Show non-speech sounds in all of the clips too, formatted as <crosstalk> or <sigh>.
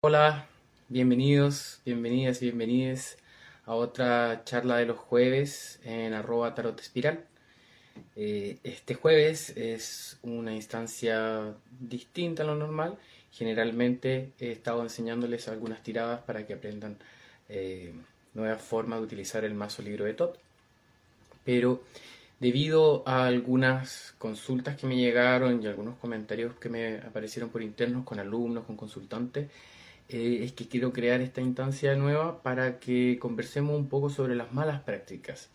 Hola, bienvenidos, bienvenidas y bienvenides a otra charla de los jueves en arroba tarot espiral. Eh, este jueves es una instancia distinta a lo normal. Generalmente he estado enseñándoles algunas tiradas para que aprendan eh, nuevas formas de utilizar el mazo libro de Tot. Pero debido a algunas consultas que me llegaron y algunos comentarios que me aparecieron por internos con alumnos, con consultantes, eh, es que quiero crear esta instancia nueva para que conversemos un poco sobre las malas prácticas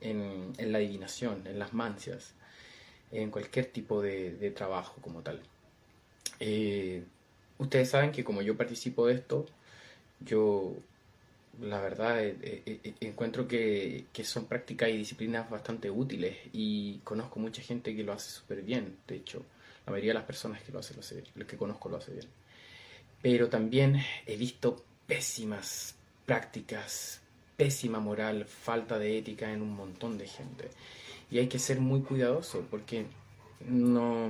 en, la adivinación, en las mancias, en cualquier tipo de, trabajo como tal. Eh, ustedes saben que como yo participo de esto, yo la verdad eh, encuentro que, son prácticas y disciplinas bastante útiles y conozco mucha gente que lo hace súper bien. De hecho, la mayoría de las personas que lo hacen, lo hace, que conozco lo hace bien pero también he visto pésimas prácticas, pésima moral, falta de ética en un montón de gente. Y hay que ser muy cuidadoso porque no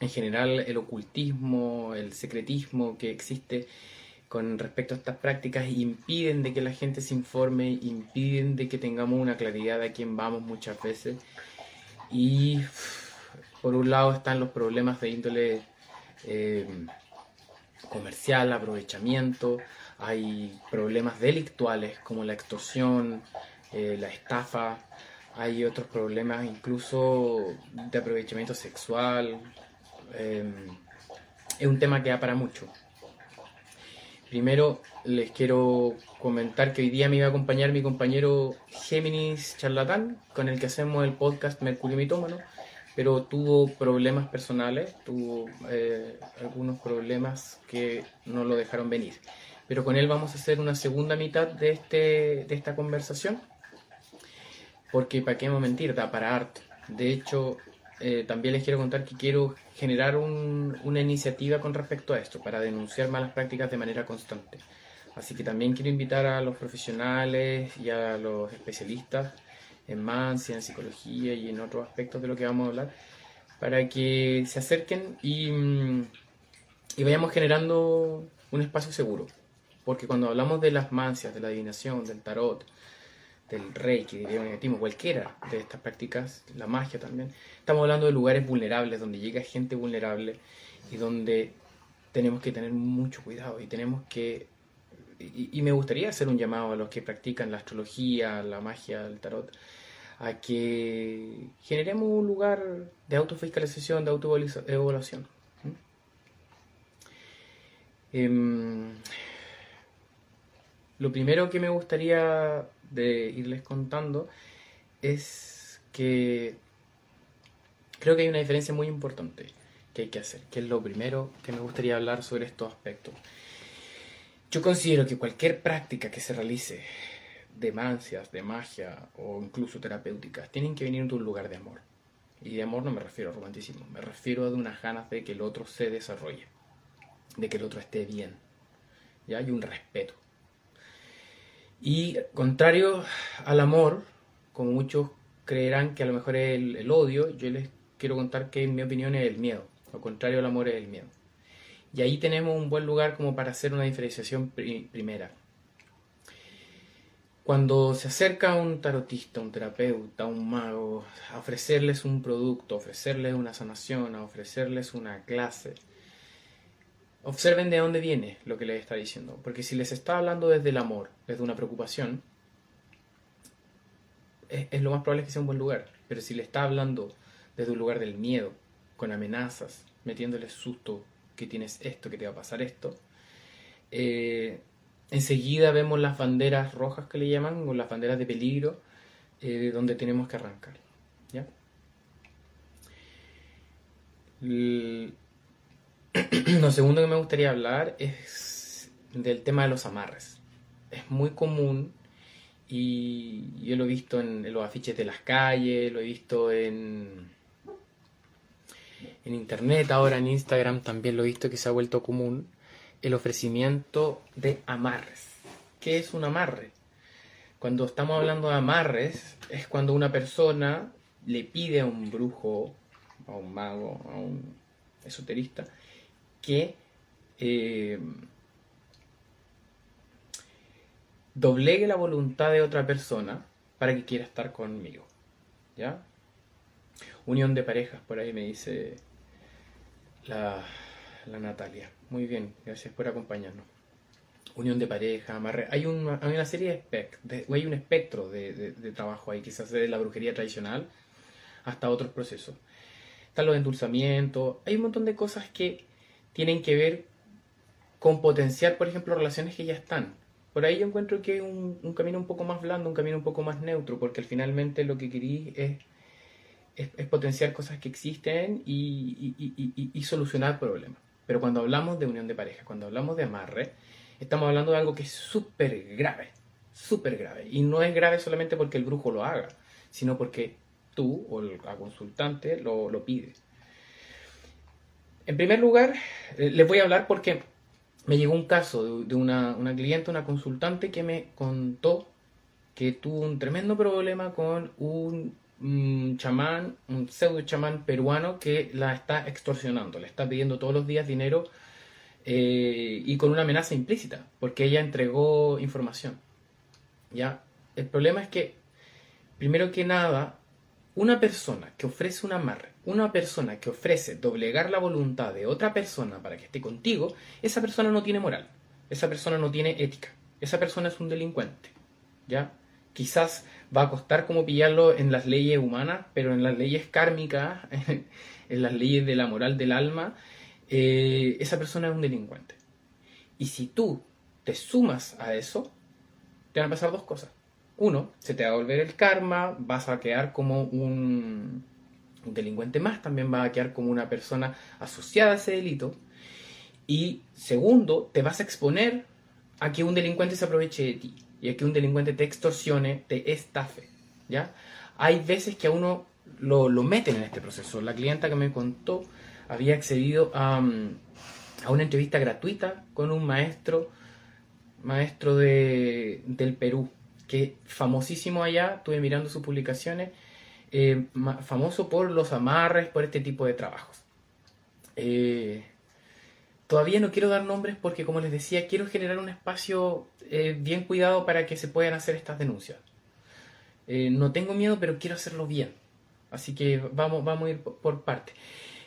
en general el ocultismo, el secretismo que existe con respecto a estas prácticas impiden de que la gente se informe, impiden de que tengamos una claridad de a quién vamos muchas veces. Y por un lado están los problemas de índole eh, comercial, aprovechamiento, hay problemas delictuales como la extorsión, eh, la estafa, hay otros problemas incluso de aprovechamiento sexual. Em, es un tema que da para mucho. Primero les quiero comentar que hoy día me iba a acompañar mi compañero Géminis Charlatán, con el que hacemos el podcast Mercurio Mitómano pero tuvo problemas personales, tuvo eh, algunos problemas que no lo dejaron venir. Pero con él vamos a hacer una segunda mitad de, este, de esta conversación, porque para qué mentir, da para harto. De hecho, eh, también les quiero contar que quiero generar una iniciativa con respecto a esto, para denunciar malas prácticas de manera constante. Así que también quiero invitar a los profesionales y a los especialistas en mancia, en psicología y en otros aspectos de lo que vamos a hablar, para que se acerquen y, mm, y vayamos generando un espacio seguro. Porque cuando hablamos de las mancias, de la adivinación, del tarot, del reiki, del magnetismo, cualquiera de estas prácticas, la magia también, estamos hablando de lugares vulnerables, donde llega gente vulnerable y donde tenemos que tener mucho cuidado y tenemos que y, me gustaría hacer un llamado a los que practican la astrología, la magia, el tarot, a que generemos un lugar de autofiscalización, de autoevaluación. Em, lo primero que me gustaría irles contando es que creo que hay una diferencia muy importante que hay que hacer, que es lo primero que me gustaría hablar sobre estos aspectos. Yo considero que cualquier práctica que se realice de mancias, de magia o incluso terapéuticas tienen que venir de un lugar de amor. Y de amor no me refiero a romanticismo, me refiero a de unas ganas de que el otro se desarrolle, de que el otro esté bien. ¿ya? Hay un respeto. Y contrario al amor, como muchos creerán que a lo mejor es el odio, yo les quiero contar que en mi opinión es el miedo. Lo contrario al amor es el miedo. Y ahí tenemos un buen lugar como para hacer una diferenciación primera. Cuando se acerca un tarotista, un terapeuta, un mago, a ofrecerles un producto, a ofrecerles una sanación, a ofrecerles una clase, observen de dónde viene lo que les está diciendo. Porque si les está hablando desde el amor, desde una preocupación, es, es lo más probable que sea un buen lugar. Pero si le está hablando desde un lugar del miedo, con amenazas, metiéndoles susto, que tienes esto, que te va a pasar esto. Eh, enseguida vemos las banderas rojas que le llaman, o las banderas de peligro, eh, donde tenemos que arrancar. ¿ya? <clears throat> Lo segundo que me gustaría hablar es del tema de los amarres. Es muy común y yo lo he visto en los afiches de las calles, lo he visto en, en internet, ahora en Instagram también lo he visto que se ha vuelto común, el ofrecimiento de amarres. ¿Qué es un amarre? Cuando estamos hablando de amarres, es cuando una persona le pide a un brujo, a un mago, a un esoterista, que eh, doblegue la voluntad de otra persona para que quiera estar conmigo. ¿Ya? Unión de parejas, por ahí me dice la, Natalia. Muy bien, gracias por acompañarnos. Unión de pareja, amarre. Hay una, hay una serie de, hay un espectro de, de, trabajo ahí, quizás de la brujería tradicional hasta otros procesos. Están los endulzamientos, hay un montón de cosas que tienen que ver con potenciar, por ejemplo, relaciones que ya están. Por ahí yo encuentro que hay un, camino un poco más blando, un camino un poco más neutro, porque finalmente lo que querí es, es, potenciar cosas que existen y, y, solucionar problemas. Pero cuando hablamos de unión de pareja, cuando hablamos de amarre, estamos hablando de algo que es súper grave, súper grave. Y no es grave solamente porque el brujo lo haga, sino porque tú o el consultante lo, lo pide. En primer lugar, eh, les voy a hablar porque me llegó un caso de, una, una, cliente, una consultante que me contó que tuvo un tremendo problema con un, chamán, un pseudo chamán peruano que la está extorsionando, le está pidiendo todos los días dinero eh, y con una amenaza implícita, porque ella entregó información. ¿Ya? El problema es que, primero que nada, una persona que ofrece un amarre, una persona que ofrece doblegar la voluntad de otra persona para que esté contigo, esa persona no tiene moral, esa persona no tiene ética, esa persona es un delincuente. ¿Ya? Quizás va a costar como pillarlo en las leyes humanas, pero en las leyes kármicas, <laughs> en las leyes de la moral del alma, eh, esa persona es un delincuente. Y si tú te sumas a eso, te van a pasar dos cosas uno, se te va a volver el karma, vas a quedar como un, delincuente más, también vas a quedar como una persona asociada a ese delito. Y segundo, te vas a exponer a que un delincuente se aproveche de ti y a que un delincuente te extorsione, te estafe. ¿ya? Hay veces que a uno lo, lo meten en este proceso. La clienta que me contó había accedido a, a una entrevista gratuita con un maestro, maestro de, del Perú, que famosísimo allá, estuve mirando sus publicaciones, eh, famoso por los amarres, por este tipo de trabajos. Eh, todavía no quiero dar nombres porque, como les decía, quiero generar un espacio eh, bien cuidado para que se puedan hacer estas denuncias. no tengo miedo, pero quiero hacerlo bien. Así que vamos, vamos a ir por partes.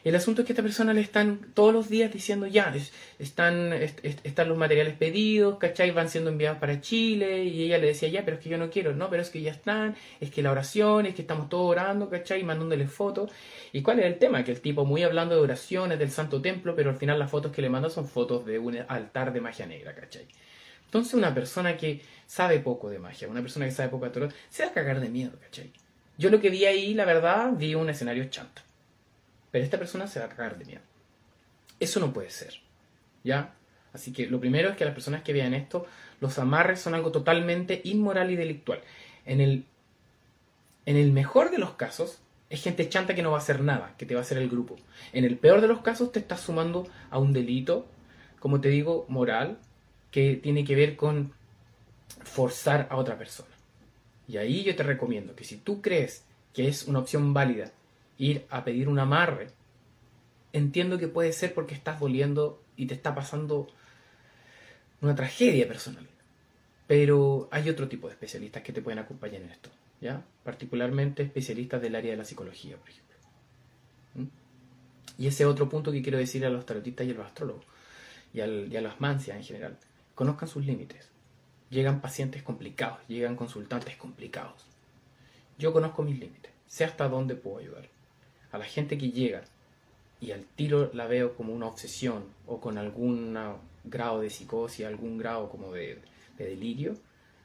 El asunto es que a esta persona le están todos los días diciendo ya, están, están los materiales pedidos, ¿cachai? Van siendo enviados para Chile y ella le decía ya, pero es que yo no quiero, no, pero es que ya están, es que la oración, es que estamos todos orando, ¿cachai? Mandándole fotos. ¿Y cuál es el tema? Que el tipo muy hablando de oraciones del Santo Templo, pero al final las fotos que le manda son fotos de un altar de magia negra, ¿cachai? Entonces una persona que sabe poco de magia, una persona que sabe poco de tarot, se va a cagar de miedo, ¿cachai? Yo lo que vi ahí, la verdad, vi un escenario chanta. Pero esta persona se va a cagar de miedo. Eso no puede ser. ¿Ya? Así que lo primero es que las personas que vean esto, los amarres son algo totalmente inmoral y delictual. En el, en el mejor de los casos, es gente chanta que no va a hacer nada, que te va a hacer el grupo. En el peor de los casos, te estás sumando a un delito, como te digo, moral, que tiene que ver con forzar a otra persona. Y ahí yo te recomiendo que si tú crees que es una opción válida ir a pedir un amarre, entiendo que puede ser porque estás doliendo y te está pasando una tragedia personal. Pero hay otro tipo de especialistas que te pueden acompañar en esto, ¿ya? Particularmente especialistas del área de la psicología, por ejemplo. ¿Mm? Y ese otro punto que quiero decir a los tarotistas y a los astrólogos, y, y a las mancias en general. Conozcan sus límites. Llegan pacientes complicados, llegan consultantes complicados. Yo conozco mis límites, sé hasta dónde puedo ayudar a la gente que llega y al tiro la veo como una obsesión o con algún grado de psicosis, algún grado como de, delirio,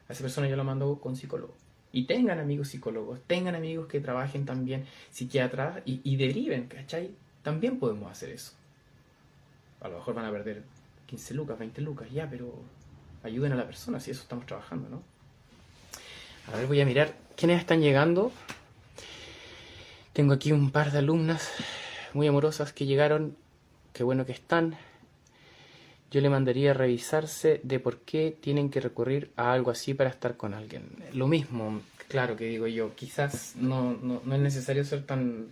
a esa persona yo la mando con psicólogo. Y tengan amigos psicólogos, tengan amigos que trabajen también psiquiatras y, y deriven, ¿cachai? También podemos hacer eso. A lo mejor van a perder 15 lucas, 20 lucas, ya, pero ayuden a la persona, si eso estamos trabajando, ¿no? A ver, voy a mirar quiénes están llegando. Tengo aquí un par de alumnas muy amorosas que llegaron, qué bueno que están. Yo le mandaría a revisarse de por qué tienen que recurrir a algo así para estar con alguien. Lo mismo, claro que digo yo, quizás no, no, es necesario ser tan,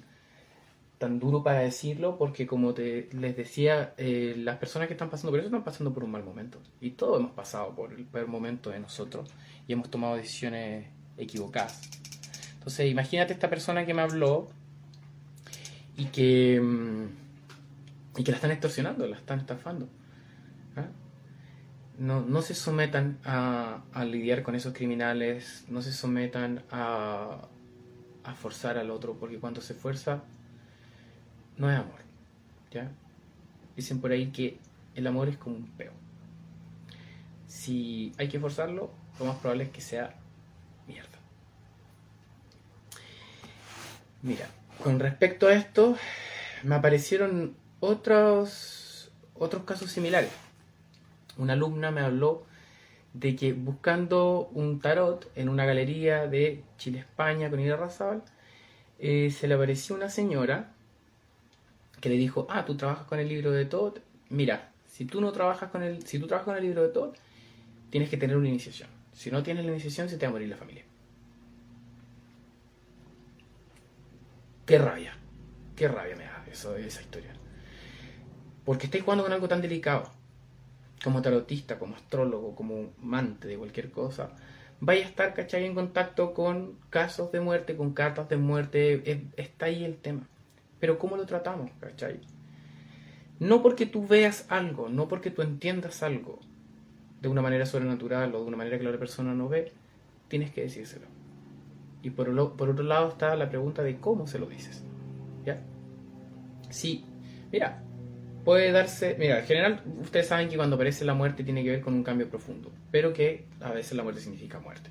tan duro para decirlo porque como te, les decía, eh, las personas que están pasando por eso están pasando por un mal momento. Y todos hemos pasado por el peor momento de nosotros y hemos tomado decisiones equivocadas. Entonces imagínate esta persona que me habló y que, mm, y que la están extorsionando, la están estafando. ¿ah? No, no, se sometan a, a, lidiar con esos criminales, no se sometan a, a forzar al otro, porque cuando se fuerza no es amor. ¿ya? Dicen por ahí que el amor es como un peo. Si hay que forzarlo, lo más probable es que sea Mira, con respecto a esto, me aparecieron otros, otros casos similares. Una alumna me habló de que buscando un tarot en una galería de Chile, España, con Ida Razabal, eh, se le apareció una señora que le dijo, ah, tú trabajas con el libro de Todd, mira, si tú no trabajas con el, si tú trabajas con el libro de Todd, tienes que tener una iniciación. Si no tienes la iniciación, se te va a morir la familia. Qué rabia, qué rabia me da eso, esa historia. Porque estáis jugando con algo tan delicado como tarotista, como astrólogo, como amante de cualquier cosa, vaya a estar, ¿cachai? En contacto con casos de muerte, con cartas de muerte, está ahí el tema. Pero ¿cómo lo tratamos, ¿cachai? No porque tú veas algo, no porque tú entiendas algo de una manera sobrenatural o de una manera que la otra persona no ve, tienes que decírselo. Y por, lo, por otro lado está la pregunta de cómo se lo dices. ¿Ya? Sí, mira, puede darse, mira, en general ustedes saben que cuando aparece la muerte tiene que ver con un cambio profundo, pero que a veces la muerte significa muerte.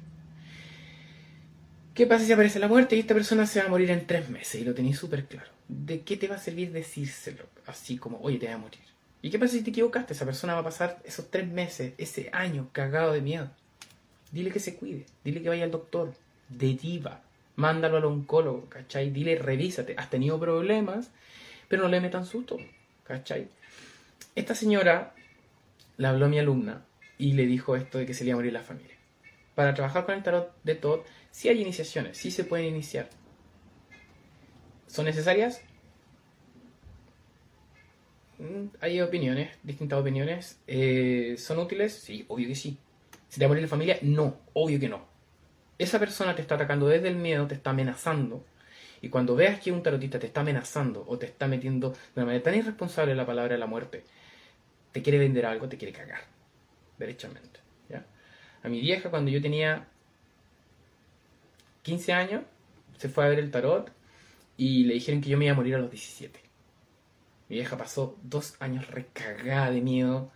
¿Qué pasa si aparece la muerte y esta persona se va a morir en tres meses y lo tenéis súper claro? ¿De qué te va a servir decírselo? Así como, oye, te va a morir. ¿Y qué pasa si te equivocaste? Esa persona va a pasar esos tres meses, ese año cagado de miedo. Dile que se cuide, dile que vaya al doctor, deriva, mándalo al oncólogo, ¿cachai? Dile, revísate, has tenido problemas, pero no le metan susto, ¿Cachai? Esta señora le habló a mi alumna y le dijo esto de que se le iba a morir la familia. Para trabajar con el tarot de Todd, sí hay iniciaciones, sí se pueden iniciar. ¿Son necesarias? Mm, hay opiniones, distintas opiniones. Eh, ¿Son útiles? Sí, obvio que sí. ¿Se te va a morir la familia? No, obvio que no. Esa persona te está atacando desde el miedo, te está amenazando y cuando veas que un tarotista te está amenazando o te está metiendo de una manera tan irresponsable la palabra de la muerte, te quiere vender algo, te quiere cagar. Derechamente. A mi vieja, cuando yo tenía 15 años, se fue a ver el tarot y le dijeron que yo me iba a morir a los 17. Mi vieja pasó dos años recagada de miedo.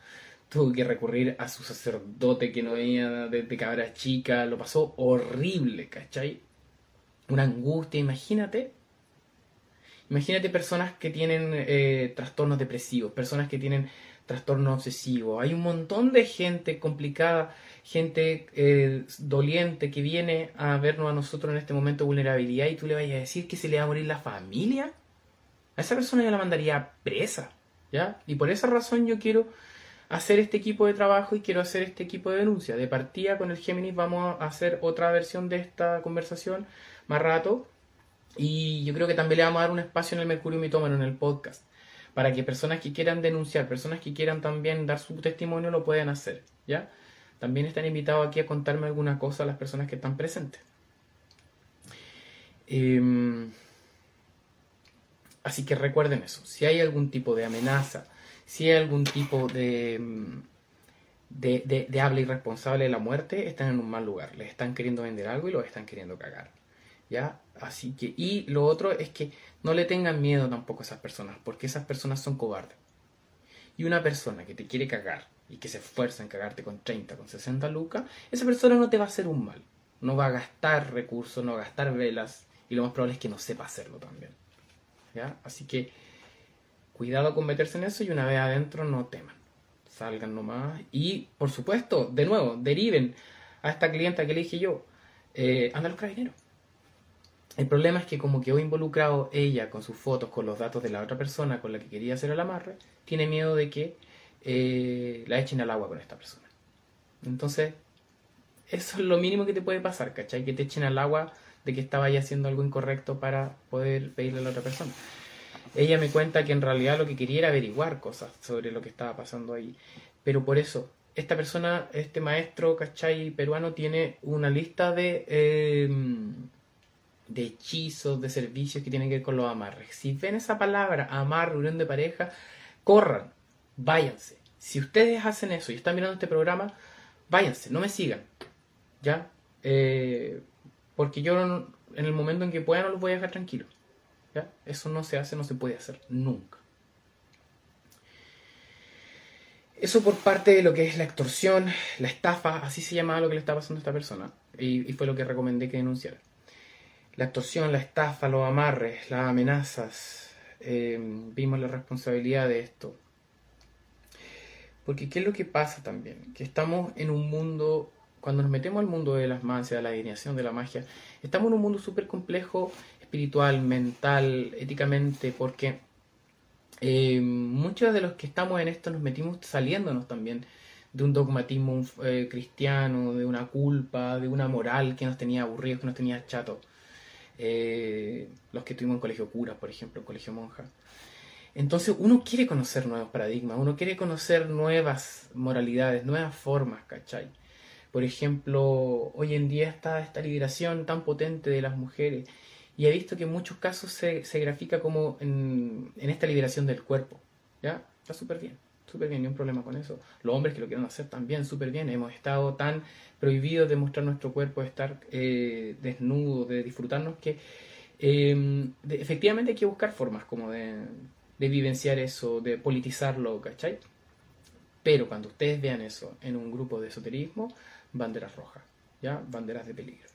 Tuvo que recurrir a su sacerdote que no veía desde cabra chica. Lo pasó horrible, ¿cachai? una angustia, imagínate. Imagínate personas que tienen eh, trastornos depresivos, personas que tienen trastorno obsesivo. Hay un montón de gente complicada, gente eh, doliente que viene a vernos a nosotros en este momento de vulnerabilidad y tú le vayas a decir que se le va a morir la familia. A esa persona yo la mandaría presa, ¿ya? Y por esa razón yo quiero hacer este equipo de trabajo y quiero hacer este equipo de denuncia. De partida con el Géminis vamos a hacer otra versión de esta conversación más rato. Y yo creo que también le vamos a dar un espacio en el Mercurio Mitómano, en el podcast, para que personas que quieran denunciar, personas que quieran también dar su testimonio, lo puedan hacer, ¿ya? También están invitados aquí a contarme alguna cosa a las personas que están presentes. Em, así que recuerden eso, si hay algún tipo de amenaza, si hay algún tipo de, em, de, habla irresponsable de la muerte, están en un mal lugar, les están queriendo vender algo y lo están queriendo cagar. ¿ya? Así que, y lo otro es que no le tengan miedo tampoco a esas personas, porque esas personas son cobardes. Y una persona que te quiere cagar y que se esfuerza en cagarte con 30, con 60 lucas, esa persona no te va a hacer un mal. No va a gastar recursos, no va a gastar velas, y lo más probable es que no sepa hacerlo también. ¿Ya? Así que, cuidado con meterse en eso y una vez adentro no teman. Salgan nomás. Y, por supuesto, de nuevo, deriven a esta clienta que le dije yo, eh, anda a los carabineros el problema es que como quedó involucrado ella con sus fotos, con los datos de la otra persona con la que quería hacer el amarre, tiene miedo de que eh, la echen al agua con esta persona. Entonces, eso es lo mínimo que te puede pasar, ¿cachai? Que te echen al agua de que estaba ya haciendo algo incorrecto para poder pedirle a la otra persona. Ella me cuenta que en realidad lo que quería era averiguar cosas sobre lo que estaba pasando ahí. Pero por eso, esta persona, este maestro, ¿cachai? Peruano tiene una lista de, em, hechizos, de servicios que tienen que ver con los amarres. Si ven esa palabra, amar, reunión de pareja, corran, váyanse. Si ustedes hacen eso y están mirando este programa, váyanse, no me sigan. ¿Ya? Eh, porque yo en el momento en que pueda no los voy a dejar tranquilos. Eso no se hace, no se puede hacer nunca. Eso por parte de lo que es la extorsión, la estafa, así se llamaba lo que le estaba pasando a esta persona. Y, fue lo que recomendé que denunciara. La extorsión, la estafa, los amarres, las amenazas. Eh, vimos la responsabilidad de esto. Porque ¿qué es lo que pasa también? Que estamos en un mundo, cuando nos metemos al mundo de las mancias, de la adivinación, de la magia, estamos en un mundo súper complejo, espiritual, mental, éticamente, porque eh, muchos de los que estamos en esto nos metimos saliéndonos también de un dogmatismo eh, cristiano, de una culpa, de una moral que nos tenía aburridos, que nos tenía chatos. Eh, los que tuvimos en colegio cura, por ejemplo, en colegio monja. Entonces uno quiere conocer nuevos paradigmas, uno quiere conocer nuevas moralidades, nuevas formas, ¿cachai? Por ejemplo, hoy en día está esta liberación tan potente de las mujeres y he visto que en muchos casos se, se grafica como en, en, esta liberación del cuerpo, ¿ya? Está súper bien, súper bien, ni un problema con eso. Los hombres que lo quieren hacer también, súper bien. Hemos estado tan prohibidos de mostrar nuestro cuerpo, de estar eh, desnudos, de disfrutarnos, que eh, efectivamente hay que buscar formas como de de vivenciar eso, de politizarlo, ¿cachai? Pero cuando ustedes vean eso en un grupo de esoterismo, banderas rojas, ¿ya? Banderas de peligro.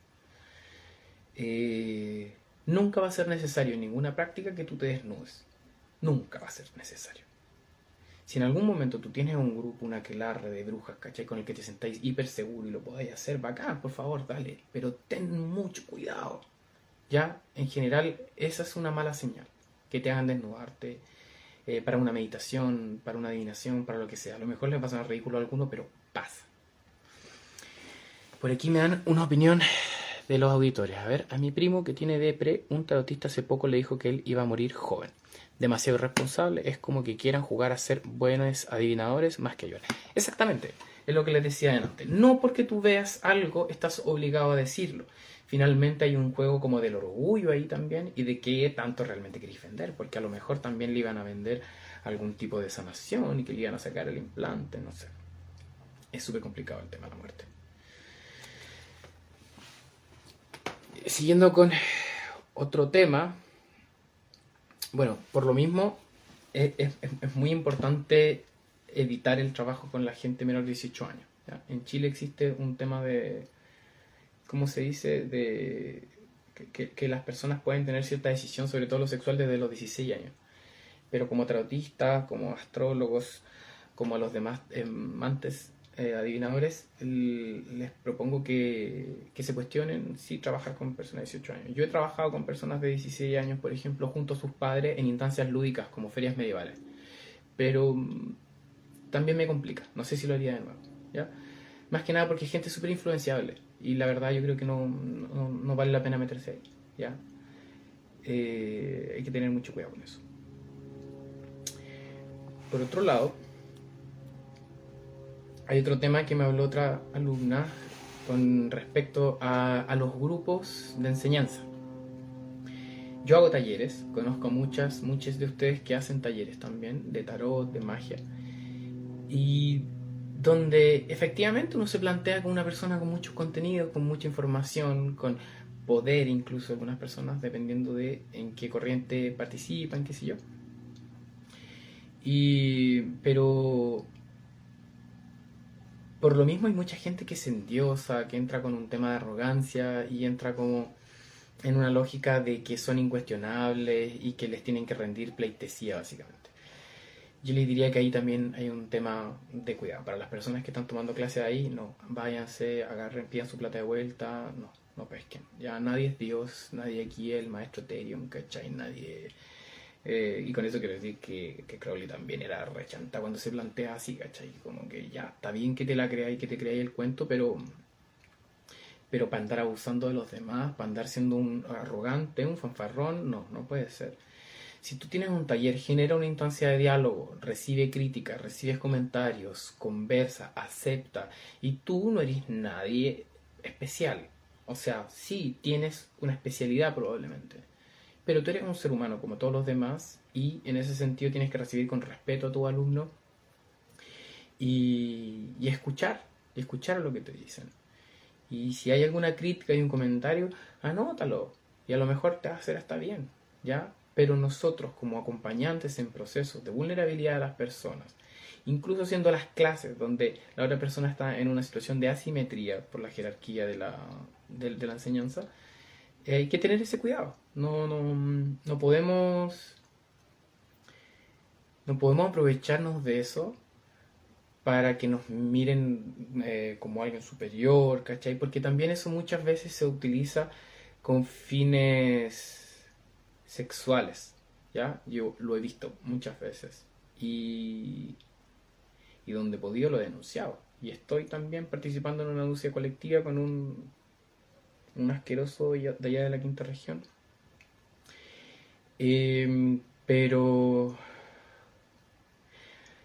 Eh, nunca va a ser necesario en ninguna práctica que tú te desnudes. Nunca va a ser necesario. Si en algún momento tú tienes un grupo, una aquelarre de brujas, ¿cachai? Con el que te sentáis hiper seguro y lo podáis hacer, bacán, por favor, dale. Pero ten mucho cuidado. Ya, en general, esa es una mala señal que te hagan desnudarte eh, para una meditación, para una adivinación, para lo que sea. A lo mejor les va a ridículo a alguno, pero pasa. Por aquí me dan una opinión de los auditores. A ver, a mi primo que tiene depre, un tarotista hace poco le dijo que él iba a morir joven. Demasiado irresponsable, es como que quieran jugar a ser buenos adivinadores más que yo. Exactamente, es lo que les decía antes. No porque tú veas algo estás obligado a decirlo finalmente hay un juego como del orgullo ahí también y de qué tanto realmente queréis vender, porque a lo mejor también le iban a vender algún tipo de sanación y que le iban a sacar el implante, no sé. Es súper complicado el tema de la muerte. Siguiendo con otro tema, bueno, por lo mismo es, muy importante evitar el trabajo con la gente menor de 18 años. En Chile existe un tema de ¿cómo se dice? De que, las personas pueden tener cierta decisión sobre todo lo sexual desde los 16 años. Pero como traductistas, como astrólogos, como los demás amantes eh, adivinadores, les propongo que, que, se cuestionen si trabajar con personas de 18 años. Yo he trabajado con personas de 16 años, por ejemplo, junto a sus padres en instancias lúdicas como ferias medievales. Pero mm, también me complica, no sé si lo haría de nuevo. ¿ya? Más que nada porque hay gente súper influenciable y la verdad yo creo que no, no, vale la pena meterse ahí. ¿ya? Eh, hay que tener mucho cuidado con eso. Por otro lado, hay otro tema que me habló otra alumna con respecto a, los grupos de enseñanza. Yo hago talleres, conozco muchas, muchas de ustedes que hacen talleres también de tarot, de magia. Y donde efectivamente uno se plantea como una persona con mucho contenido, con mucha información, con poder incluso algunas personas, dependiendo de en qué corriente participan, qué sé yo. Y, pero por lo mismo hay mucha gente que se endiosa, que entra con un tema de arrogancia y entra como en una lógica de que son incuestionables y que les tienen que rendir pleitesía básicamente yo les diría que ahí también hay un tema de cuidado. Para las personas que están tomando clase ahí, no, váyanse, agarren, pidan su plata de vuelta, no, no pesquen. Ya nadie es Dios, nadie aquí es el maestro Ethereum, ¿cachai? Nadie... Eh, y con eso quiero decir que, Crowley también era rechanta cuando se plantea así, ¿cachai? Como que ya, está bien que te la creáis, que te creáis el cuento, pero pero para andar abusando de los demás, para andar siendo un arrogante, un fanfarrón, no, no puede ser. Si tú tienes un taller, genera una instancia de diálogo, recibe críticas, recibes comentarios, conversa, acepta, y tú no eres nadie especial. O sea, sí, tienes una especialidad probablemente, pero tú eres un ser humano como todos los demás y en ese sentido tienes que recibir con respeto a tu alumno y, y escuchar, escuchar lo que te dicen. Y si hay alguna crítica y un comentario, anótalo. Y a lo mejor te va a hacer hasta bien, ¿ya? Pero nosotros como acompañantes en procesos de vulnerabilidad de las personas, incluso siendo las clases donde la otra persona está en una situación de asimetría por la jerarquía de la, de, la enseñanza, eh, hay que tener ese cuidado. No, no, no podemos no podemos aprovecharnos de eso para que nos miren eh, como alguien superior, ¿cachai? Porque también eso muchas veces se utiliza con fines sexuales, ¿ya? Yo lo he visto muchas veces y, y donde he podido lo he denunciado. Y estoy también participando en una denuncia colectiva con un, un asqueroso de allá de la quinta región. Em, pero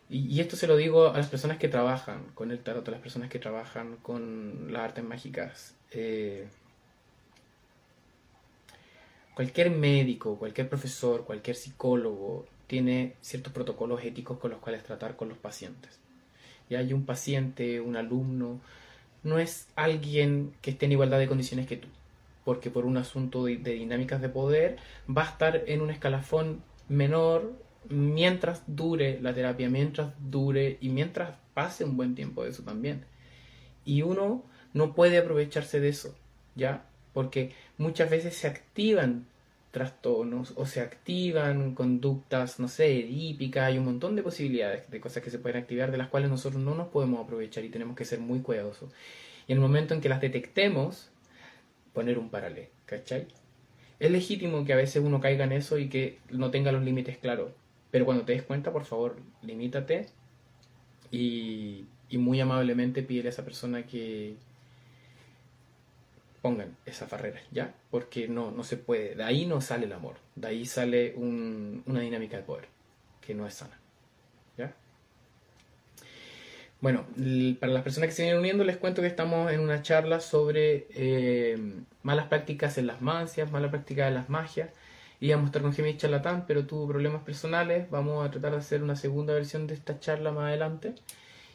y, esto se lo digo a las personas que trabajan con el tarot, a las personas que trabajan con las artes mágicas. Eh, cualquier médico, cualquier profesor, cualquier psicólogo tiene ciertos protocolos éticos con los cuales tratar con los pacientes. Y hay un paciente, un alumno, no es alguien que esté en igualdad de condiciones que tú, porque por un asunto de dinámicas de poder va a estar en un escalafón menor mientras dure la terapia, mientras dure y mientras pase un buen tiempo de eso también. Y uno no puede aprovecharse de eso, ¿ya? Porque muchas veces se activan trastornos o se activan conductas, no sé, edípicas, hay un montón de posibilidades de cosas que se pueden activar de las cuales nosotros no nos podemos aprovechar y tenemos que ser muy cuidadosos. Y en el momento en que las detectemos, poner un paralelo, ¿cachai? Es legítimo que a veces uno caiga en eso y que no tenga los límites claros, pero cuando te des cuenta, por favor, limítate y, muy amablemente pídele a esa persona que pongan esas barreras, ¿ya? Porque no, no se puede, de ahí no sale el amor, de ahí sale una dinámica de poder que no es sana, ¿ya? Bueno, para las personas que se vienen uniendo, les cuento que estamos en una charla sobre eh, malas prácticas en las mancias, malas prácticas en las magias íbamos a estar con Gemini Charlatán, pero tuvo problemas personales. Vamos a tratar de hacer una segunda versión de esta charla más adelante.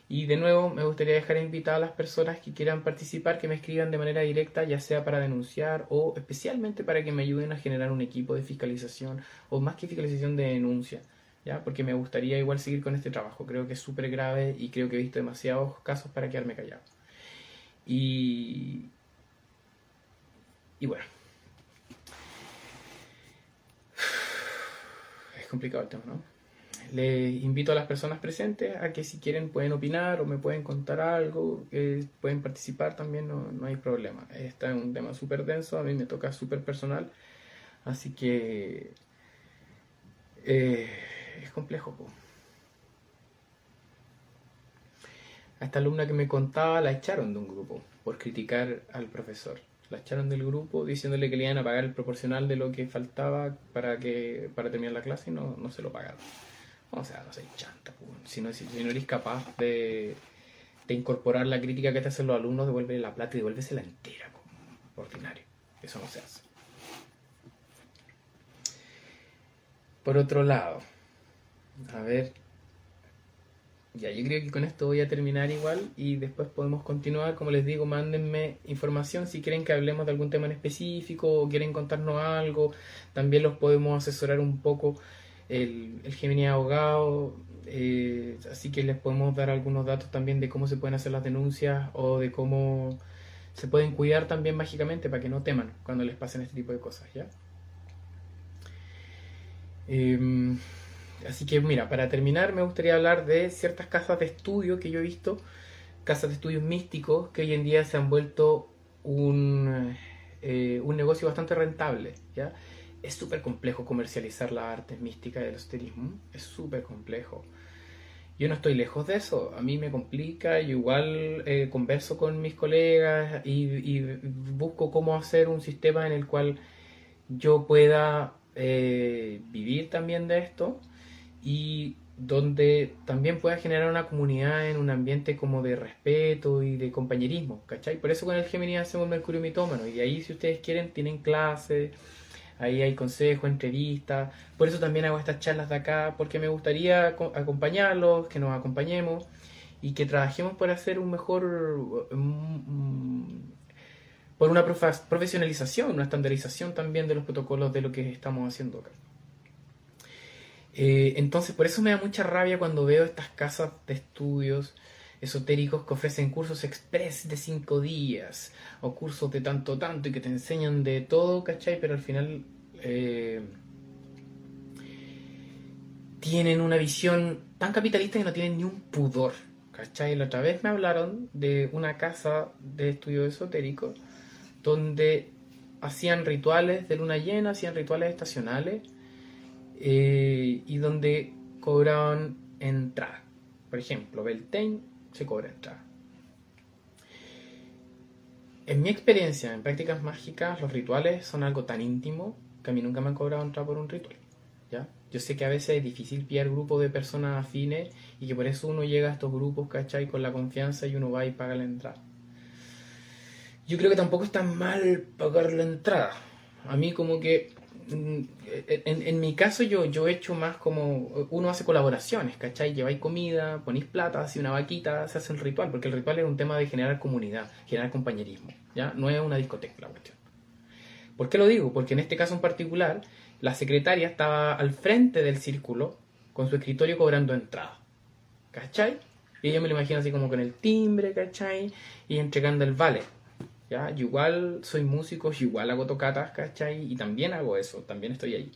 Y de nuevo, me gustaría dejar invitadas a las personas que quieran participar, que me escriban de manera directa, ya sea para denunciar o especialmente para que me ayuden a generar un equipo de fiscalización o más que fiscalización de denuncia. ¿Ya? Porque me gustaría igual seguir con este trabajo. Creo que es súper grave y creo que he visto demasiados casos para quedarme callado. Y, y bueno, complicado el tema, ¿no? Le invito a las personas presentes a que si quieren pueden opinar o me pueden contar algo, que pueden participar también, no, no hay problema. Este es un tema súper denso, a mí me toca súper personal, así que eh, es complejo. A esta alumna que me contaba la echaron de un grupo por criticar al profesor la echaron del grupo diciéndole que le iban a pagar el proporcional de lo que faltaba para que para terminar la clase y no, no se lo pagaron. O sea, no sé, chanta, si no, si, no eres capaz de, de, incorporar la crítica que te hacen los alumnos, devuelve la plata y devuélvesela entera, como ordinario. Eso no se hace. Por otro lado, a ver, ya, yo creo que con esto voy a terminar igual y después podemos continuar. Como les digo, mándenme información si quieren que hablemos de algún tema en específico o quieren contarnos algo. También los podemos asesorar un poco el, el Gemini abogado. Eh, así que les podemos dar algunos datos también de cómo se pueden hacer las denuncias o de cómo se pueden cuidar también mágicamente para que no teman cuando les pasen este tipo de cosas, ¿ya? Eh, Así que mira, para terminar me gustaría hablar de ciertas casas de estudio que yo he visto, casas de estudios místicos que hoy en día se han vuelto un, eh, un negocio bastante rentable. ¿ya? Es súper complejo comercializar la arte mística del esoterismo, es súper complejo. Yo no estoy lejos de eso, a mí me complica, yo igual eh, converso con mis colegas y, y busco cómo hacer un sistema en el cual yo pueda eh, vivir también de esto y donde también pueda generar una comunidad en un ambiente como de respeto y de compañerismo, ¿cachai? Por eso con el Gemini hacemos Mercurio Mitómano y ahí si ustedes quieren tienen clases, ahí hay consejos, entrevistas, por eso también hago estas charlas de acá, porque me gustaría acompañarlos, que nos acompañemos y que trabajemos por hacer un mejor, por una profesionalización, una estandarización también de los protocolos de lo que estamos haciendo acá. Eh, entonces, por eso me da mucha rabia cuando veo estas casas de estudios esotéricos que ofrecen cursos express de cinco días o cursos de tanto tanto y que te enseñan de todo, ¿cachai? Pero al final eh, tienen una visión tan capitalista que no tienen ni un pudor, ¿cachai? La otra vez me hablaron de una casa de estudios esotéricos donde hacían rituales de luna llena, hacían rituales estacionales eh, y donde cobraban entrada. Por ejemplo, Beltane se cobra entrada. En mi experiencia en prácticas mágicas, los rituales son algo tan íntimo que a mí nunca me han cobrado entrada por un ritual. ¿ya? Yo sé que a veces es difícil pillar grupos de personas afines y que por eso uno llega a estos grupos, ¿cachai? Con la confianza y uno va y paga la entrada. Yo creo que tampoco es tan mal pagar la entrada. A mí como que En, mi caso yo, yo he hecho más como, uno hace colaboraciones, ¿cachai? Lleváis comida, ponéis plata, hace una vaquita, se hace el ritual, porque el ritual es un tema de generar comunidad, generar compañerismo, ¿ya? No es una discoteca la cuestión. ¿Por qué lo digo? Porque en este caso en particular, la secretaria estaba al frente del círculo con su escritorio cobrando entrada, ¿cachai? Y ella me lo imagino así como con el timbre, ¿cachai? Y entregando el vale. ¿Ya? igual soy músico, igual hago tocatas, ¿cachai? Y también hago eso, también estoy ahí.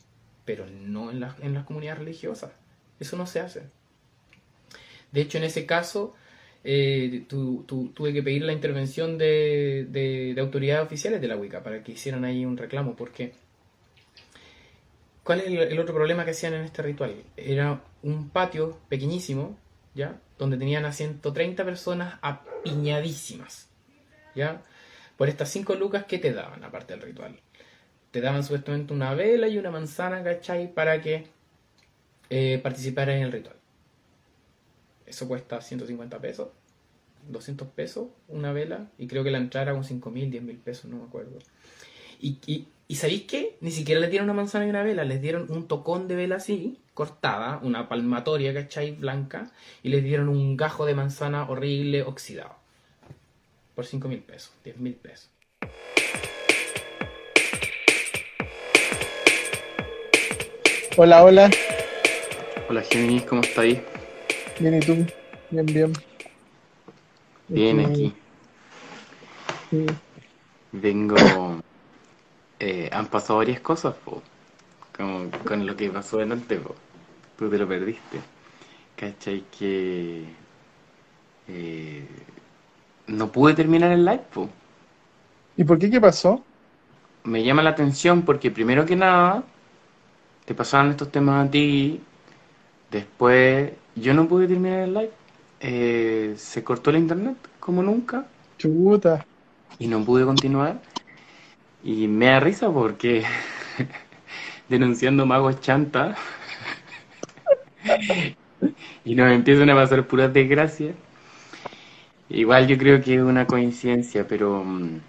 Pero no en, en las comunidades religiosas. Eso no se hace. De hecho, en ese caso, eh, tuve que pedir la intervención de, de, autoridades oficiales de la Wicca para que hicieran ahí un reclamo, porque ¿cuál es el, otro problema que hacían en este ritual? Era un patio pequeñísimo, ¿ya? Donde tenían a 130 personas apiñadísimas, ¿ya? Por estas cinco lucas que te daban, aparte del ritual. Te daban supuestamente una vela y una manzana, ¿cachai? Para que eh, participaras en el ritual. Eso cuesta 150 pesos, 200 pesos, una vela, y creo que la entrada era con 5 mil, 10 mil pesos, no me acuerdo. Y, y, ¿sabéis qué? Ni siquiera le dieron una manzana y una vela, les dieron un tocón de vela así, cortada, una palmatoria, ¿cachai? Blanca, y les dieron un gajo de manzana horrible, oxidado por 5 mil pesos, 10 mil pesos. Hola, hola. Hola Géminis, ¿cómo estáis? Bien, ¿y tú? Bien, bien. Bien, aquí. Vengo... Eh, han pasado varias cosas, como con lo que pasó delante, po. tú te lo perdiste. ¿Cachai? Que... Eh, no pude terminar el live. ¿Y por qué? ¿Qué pasó? Me llama la atención porque primero que nada te pasaban estos temas a ti, después yo no pude terminar el live, eh, se cortó el internet como nunca. Chuta. Y no pude continuar. Y me da risa porque <laughs> denunciando magos chanta <laughs> y nos empiezan a pasar puras desgracias. Igual yo creo que es una coincidencia, pero mm,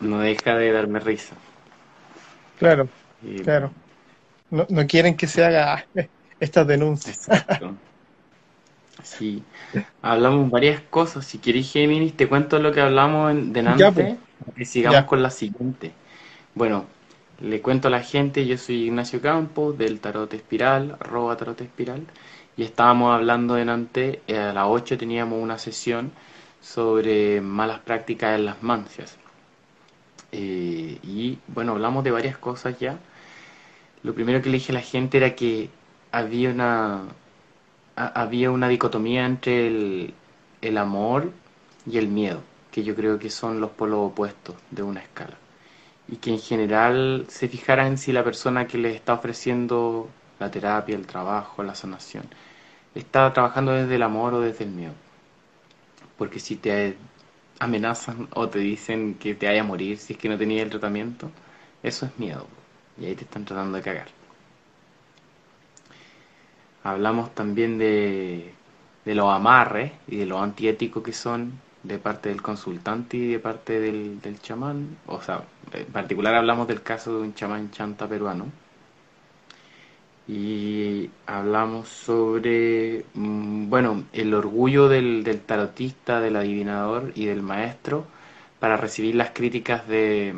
no deja de darme risa. Claro, claro. No, no, quieren que se haga <laughs> estas denuncias. Exacto. Sí, hablamos varias cosas. Si quieres, Géminis, te cuento lo que hablamos en, delante pues. y sigamos con la siguiente. Bueno, le cuento a la gente, yo soy Ignacio Campos del Tarot Espiral, arroba Tarot Espiral y estábamos hablando delante, eh, a las 8 teníamos una sesión sobre malas prácticas en las mancias. Eh, y bueno, hablamos de varias cosas ya. Lo primero que le dije a la gente era que había una, había una dicotomía entre el, el amor y el miedo, que yo creo que son los polos opuestos de una escala. Y que en general se fijara en si la persona que le está ofreciendo la terapia, el trabajo, la sanación. Está trabajando desde el amor o desde el miedo. Porque si te amenazan o te dicen que te vaya a morir si es que no tenías el tratamiento, eso es miedo. Y ahí te están tratando de cagar. Hablamos también de, de los amarres y de lo antiético que son de parte del consultante y de parte del, del chamán. O sea, en particular hablamos del caso de un chamán chanta peruano. Y hablamos sobre, mm, bueno, el orgullo del, del tarotista, del adivinador y del maestro para recibir las críticas de,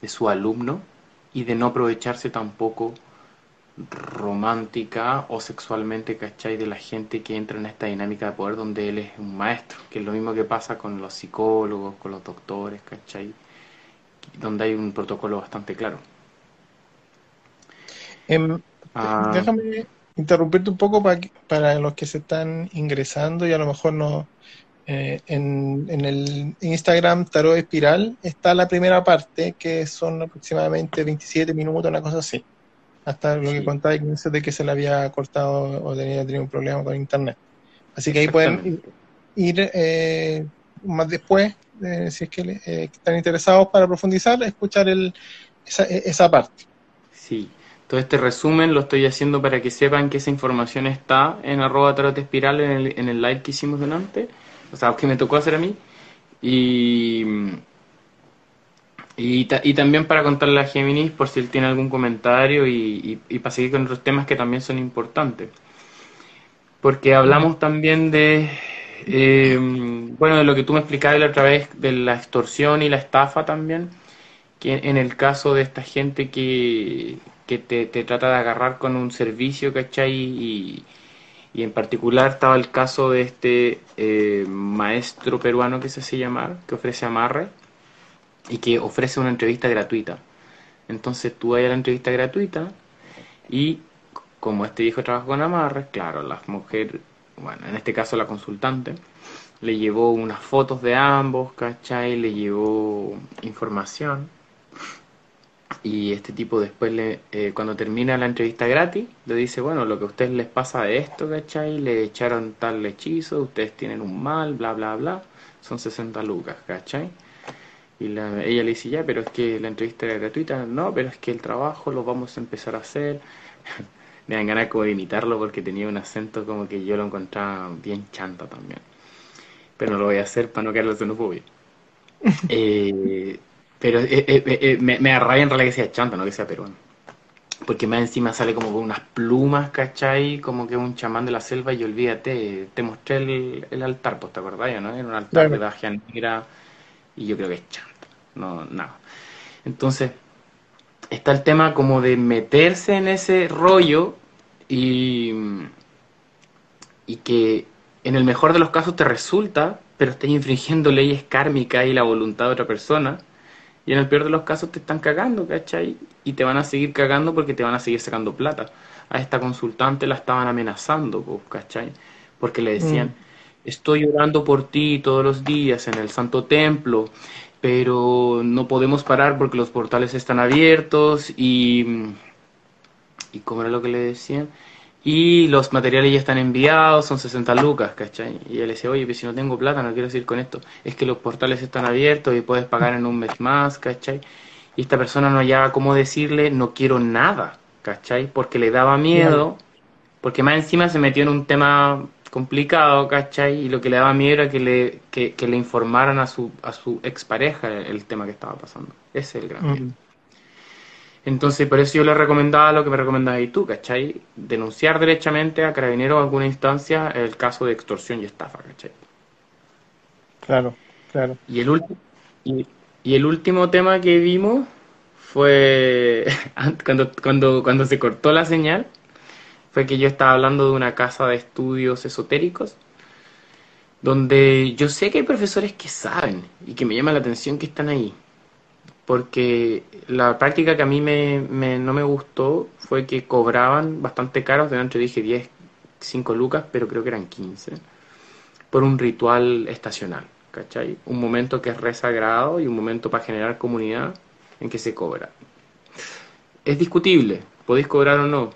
de su alumno y de no aprovecharse tampoco romántica o sexualmente, ¿cachai? De la gente que entra en esta dinámica de poder donde él es un maestro, que es lo mismo que pasa con los psicólogos, con los doctores, ¿cachai? Donde hay un protocolo bastante claro. Em, ah. déjame interrumpirte un poco para, para los que se están ingresando y a lo mejor no... Eh, en, en, el Instagram Tarot Espiral está la primera parte, que son aproximadamente 27 minutos, una cosa así hasta lo que contaba de que se le había cortado o tenía tenido un problema con internet. Así que ahí pueden ir, eh, más después, eh, si es que eh, están interesados para profundizar, escuchar el, esa, esa parte. Sí, todo este resumen lo estoy haciendo para que sepan que esa información está en arroba tarot espiral en el, en el live que hicimos delante, o sea, que me tocó hacer a mí. Y y, y, también para contarle a Géminis por si él tiene algún comentario y, y, para seguir con otros temas que también son importantes. Porque hablamos también de, eh, bueno, de lo que tú me explicabas la otra vez, de la extorsión y la estafa también, que en el caso de esta gente que, que te, trata de agarrar con un servicio, ¿cachai? Y, y en particular estaba el caso de este eh, maestro peruano que se hace llamar, que ofrece amarre y que ofrece una entrevista gratuita. Entonces tú vas a la entrevista gratuita y como este viejo trabaja con amarres, claro, la mujer, bueno, en este caso la consultante, le llevó unas fotos de ambos, ¿cachai? Le llevó información. Y este tipo después, le, eh, cuando termina la entrevista gratis, le dice, bueno, lo que a ustedes les pasa de esto, ¿cachai? Le echaron tal hechizo, ustedes tienen un mal, bla, bla, bla. Son 60 lucas, ¿cachai? Y la, ella le dice, ya, pero es que la entrevista era gratuita. No, pero es que el trabajo lo vamos a empezar a hacer. <laughs> Me dan ganas como de imitarlo porque tenía un acento como que yo lo encontraba bien chanta también. Pero no lo voy a hacer para no caer la xenofobia. <laughs> eh, pero eh, eh, eh, me, me arrabia en realidad que sea chanta, no que sea peruano. Porque más encima sale como con unas plumas, ¿cachai? Como que un chamán de la selva y olvídate, te mostré el, el altar, pues te acordás, ¿no? Era un altar de magia negra y yo creo que es chanta, no, nada. Entonces, está el tema como de meterse en ese rollo y, y que en el mejor de los casos te resulta, pero estás infringiendo leyes kármicas y la voluntad de otra persona. Y en el peor de los casos te están cagando, ¿cachai? Y te van a seguir cagando porque te van a seguir sacando plata. A esta consultante la estaban amenazando, ¿cachai? Porque le decían, mm estoy orando por ti todos los días en el Santo Templo, pero no podemos parar porque los portales están abiertos y... ¿Y cómo era lo que le decían? Y los materiales ya están enviados, son 60 lucas, ¿cachai? Y él le decía, oye, pues si no tengo plata, no quiero decir con esto, es que los portales están abiertos y puedes pagar en un mes más, ¿cachai? Y esta persona no hallaba cómo decirle, no quiero nada, ¿cachai? Porque le daba miedo, porque más encima se metió en un tema complicado, ¿cachai? Y lo que le daba miedo era que le, que, le informaran a su, a su expareja el tema que estaba pasando. Ese es el gran miedo. Mm. Entonces, por eso yo le recomendaba lo que me recomendabas tú, ¿cachai? Denunciar derechamente a Carabineros en alguna instancia el caso de extorsión y estafa, ¿cachai? Claro, claro. Y el, y, y el último tema que vimos fue <laughs> cuando, cuando, cuando se cortó la señal fue que yo estaba hablando de una casa de estudios esotéricos, donde yo sé que hay profesores que saben y que me llama la atención que están ahí. Porque la práctica que a mí me, no me gustó fue que cobraban bastante caros, de antes dije 10, 5 lucas, pero creo que eran 15, por un ritual estacional, ¿cachai? Un momento que es resagrado y un momento para generar comunidad en que se cobra. Es discutible, podéis cobrar o no,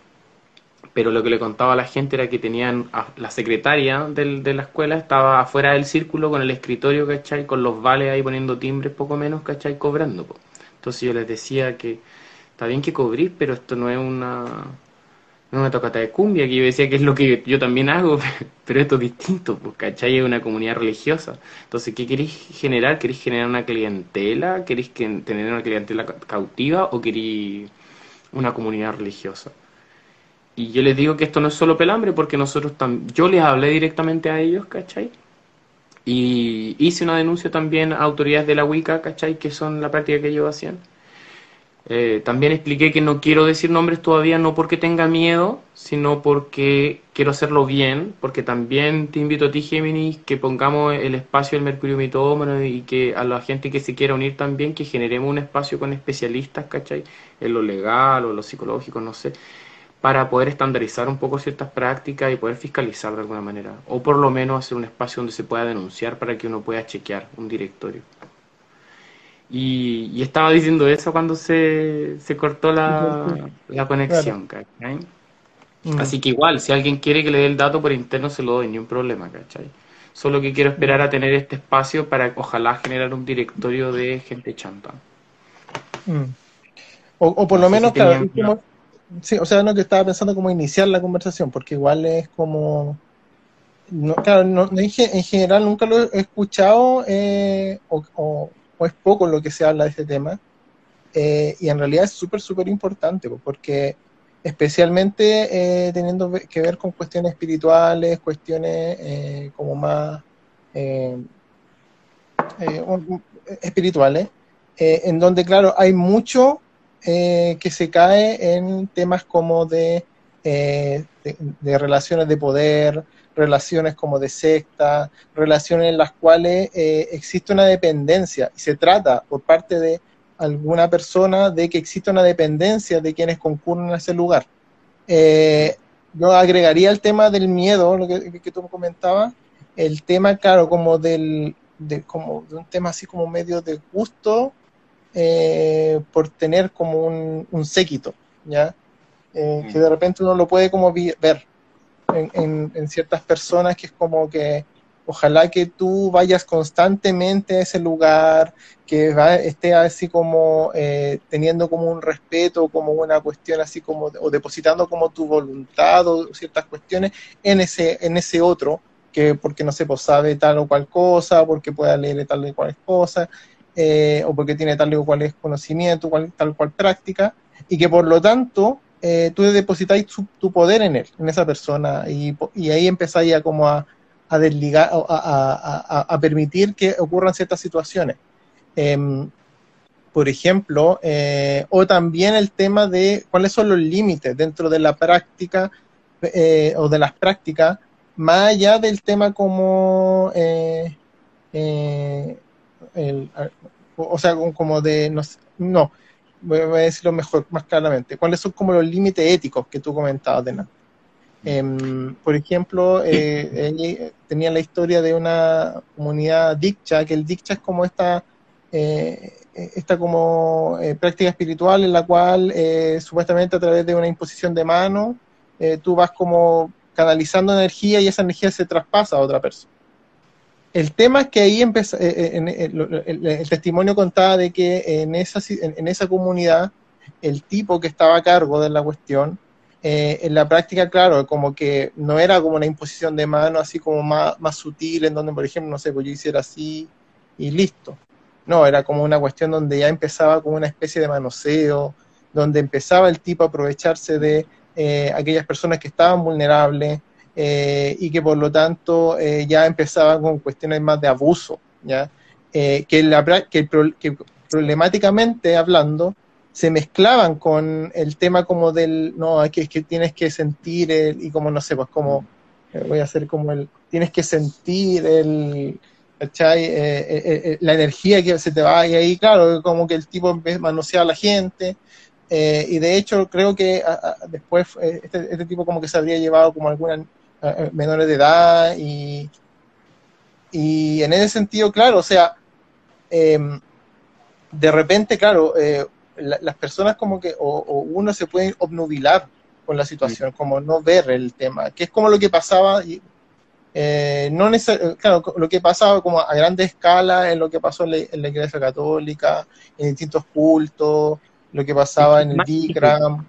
pero lo que le contaba a la gente era que tenían la secretaria del, de la escuela estaba afuera del círculo con el escritorio, ¿cachai? Con los vales ahí poniendo timbres poco menos, ¿cachai? Cobrando. Entonces yo les decía que está bien que cobrís, pero esto no es una, no una tocata de cumbia, que yo decía que es lo que yo también hago, <laughs> pero esto es distinto, pues. Es una comunidad religiosa. Entonces, ¿qué queréis generar? ¿Queréis generar una clientela? ¿Queréis que, tener una clientela cautiva o queréis una comunidad religiosa? Y yo les digo que esto no es solo pelambre, porque nosotros yo les hablé directamente a ellos, ¿cachai? Y hice una denuncia también a autoridades de la Wicca, ¿cachai? Que son la práctica que ellos hacían. Eh, también expliqué que no quiero decir nombres todavía, no porque tenga miedo, sino porque quiero hacerlo bien, porque también te invito a ti, Géminis, que pongamos el espacio del Mercurio Mitómano y que a la gente que se quiera unir también, que generemos un espacio con especialistas, ¿cachai? En lo legal o lo psicológico, no sé, para poder estandarizar un poco ciertas prácticas y poder fiscalizar de alguna manera, o por lo menos hacer un espacio donde se pueda denunciar para que uno pueda chequear un directorio. Y, estaba diciendo eso cuando se, se cortó la, la conexión, ¿cachai? Mm. Así que igual, si alguien quiere que le dé el dato por interno, se lo doy, ni un problema, ¿cachai? Solo que quiero esperar a tener este espacio para ojalá generar un directorio de gente chanta. Mm. O, por lo menos, claro, sí, o sea, no que estaba pensando como iniciar la conversación, porque igual es como... No, claro, no, en general nunca lo he escuchado eh, o es poco lo que se habla de este tema. Eh, y en realidad es súper, súper importante, porque especialmente eh, teniendo que ver con cuestiones espirituales, cuestiones eh, como más espirituales, en donde, claro, hay mucho que se cae en temas como de, de relaciones de poder, relaciones como de secta, relaciones en las cuales eh, existe una dependencia y se trata por parte de alguna persona de que existe una dependencia de quienes concurren a ese lugar. Eh, yo agregaría el tema del miedo, lo que, que tú comentabas, el tema, claro, como del, de, como de un tema así como medio de gusto eh, por tener como un, séquito, ¿ya? que de repente uno lo puede como ver, en, ciertas personas que es como que ojalá que tú vayas constantemente a ese lugar, que esté así como eh, teniendo como un respeto, como una cuestión así como, o depositando como tu voluntad o ciertas cuestiones en ese, en ese otro, que porque no se pues, sabe tal o cual cosa, porque pueda leer tal o cual cosa, eh, o porque tiene tal o cual conocimiento, cual, tal cual práctica, y que por lo tanto eh, tú depositáis tu, poder en él, en esa persona, y, ahí empezáis a como a, desligar, a, permitir que ocurran ciertas situaciones. Em, por ejemplo, eh, o también el tema de cuáles son los límites dentro de la práctica o de las prácticas, más allá del tema como, o sea, como de, no, voy a decirlo mejor, más claramente, cuáles son como los límites éticos que tú comentabas, Dena. Em, por ejemplo, eh, tenía la historia de una comunidad Diksha, que el Diksha es como esta, eh, esta como eh, práctica espiritual en la cual eh, supuestamente a través de una imposición de mano tú vas como canalizando energía y esa energía se traspasa a otra persona. El tema es que ahí empezó, eh, eh, el, testimonio contaba de que en esa, en, esa comunidad el tipo que estaba a cargo de la cuestión, eh, en la práctica, claro, como que no era como una imposición de mano así como más, más sutil, en donde, por ejemplo, no sé, pues yo hiciera así y listo. No, era como una cuestión donde ya empezaba como una especie de manoseo, donde empezaba el tipo a aprovecharse de aquellas personas que estaban vulnerables, eh, y que por lo tanto eh, ya empezaba con cuestiones más de abuso, ¿ya? Eh, que, la, que, problemáticamente hablando se mezclaban con el tema como del, no, que, que tienes que sentir el, y como no sé, pues como, voy a hacer como el, tienes que sentir el, la energía que se te va y ahí, claro, como que el tipo manoseaba a la gente, y de hecho creo que después este, este, tipo como que se habría llevado como alguna menores de edad y, y en ese sentido, claro, o sea, em, de repente, claro, eh, las personas como que, o, uno se puede obnubilar con la situación, como no ver el tema, que es como lo que pasaba, y, eh, no claro, lo que pasaba como a grande escala en lo que pasó en la, Iglesia Católica, en distintos cultos, lo que pasaba en el Digram.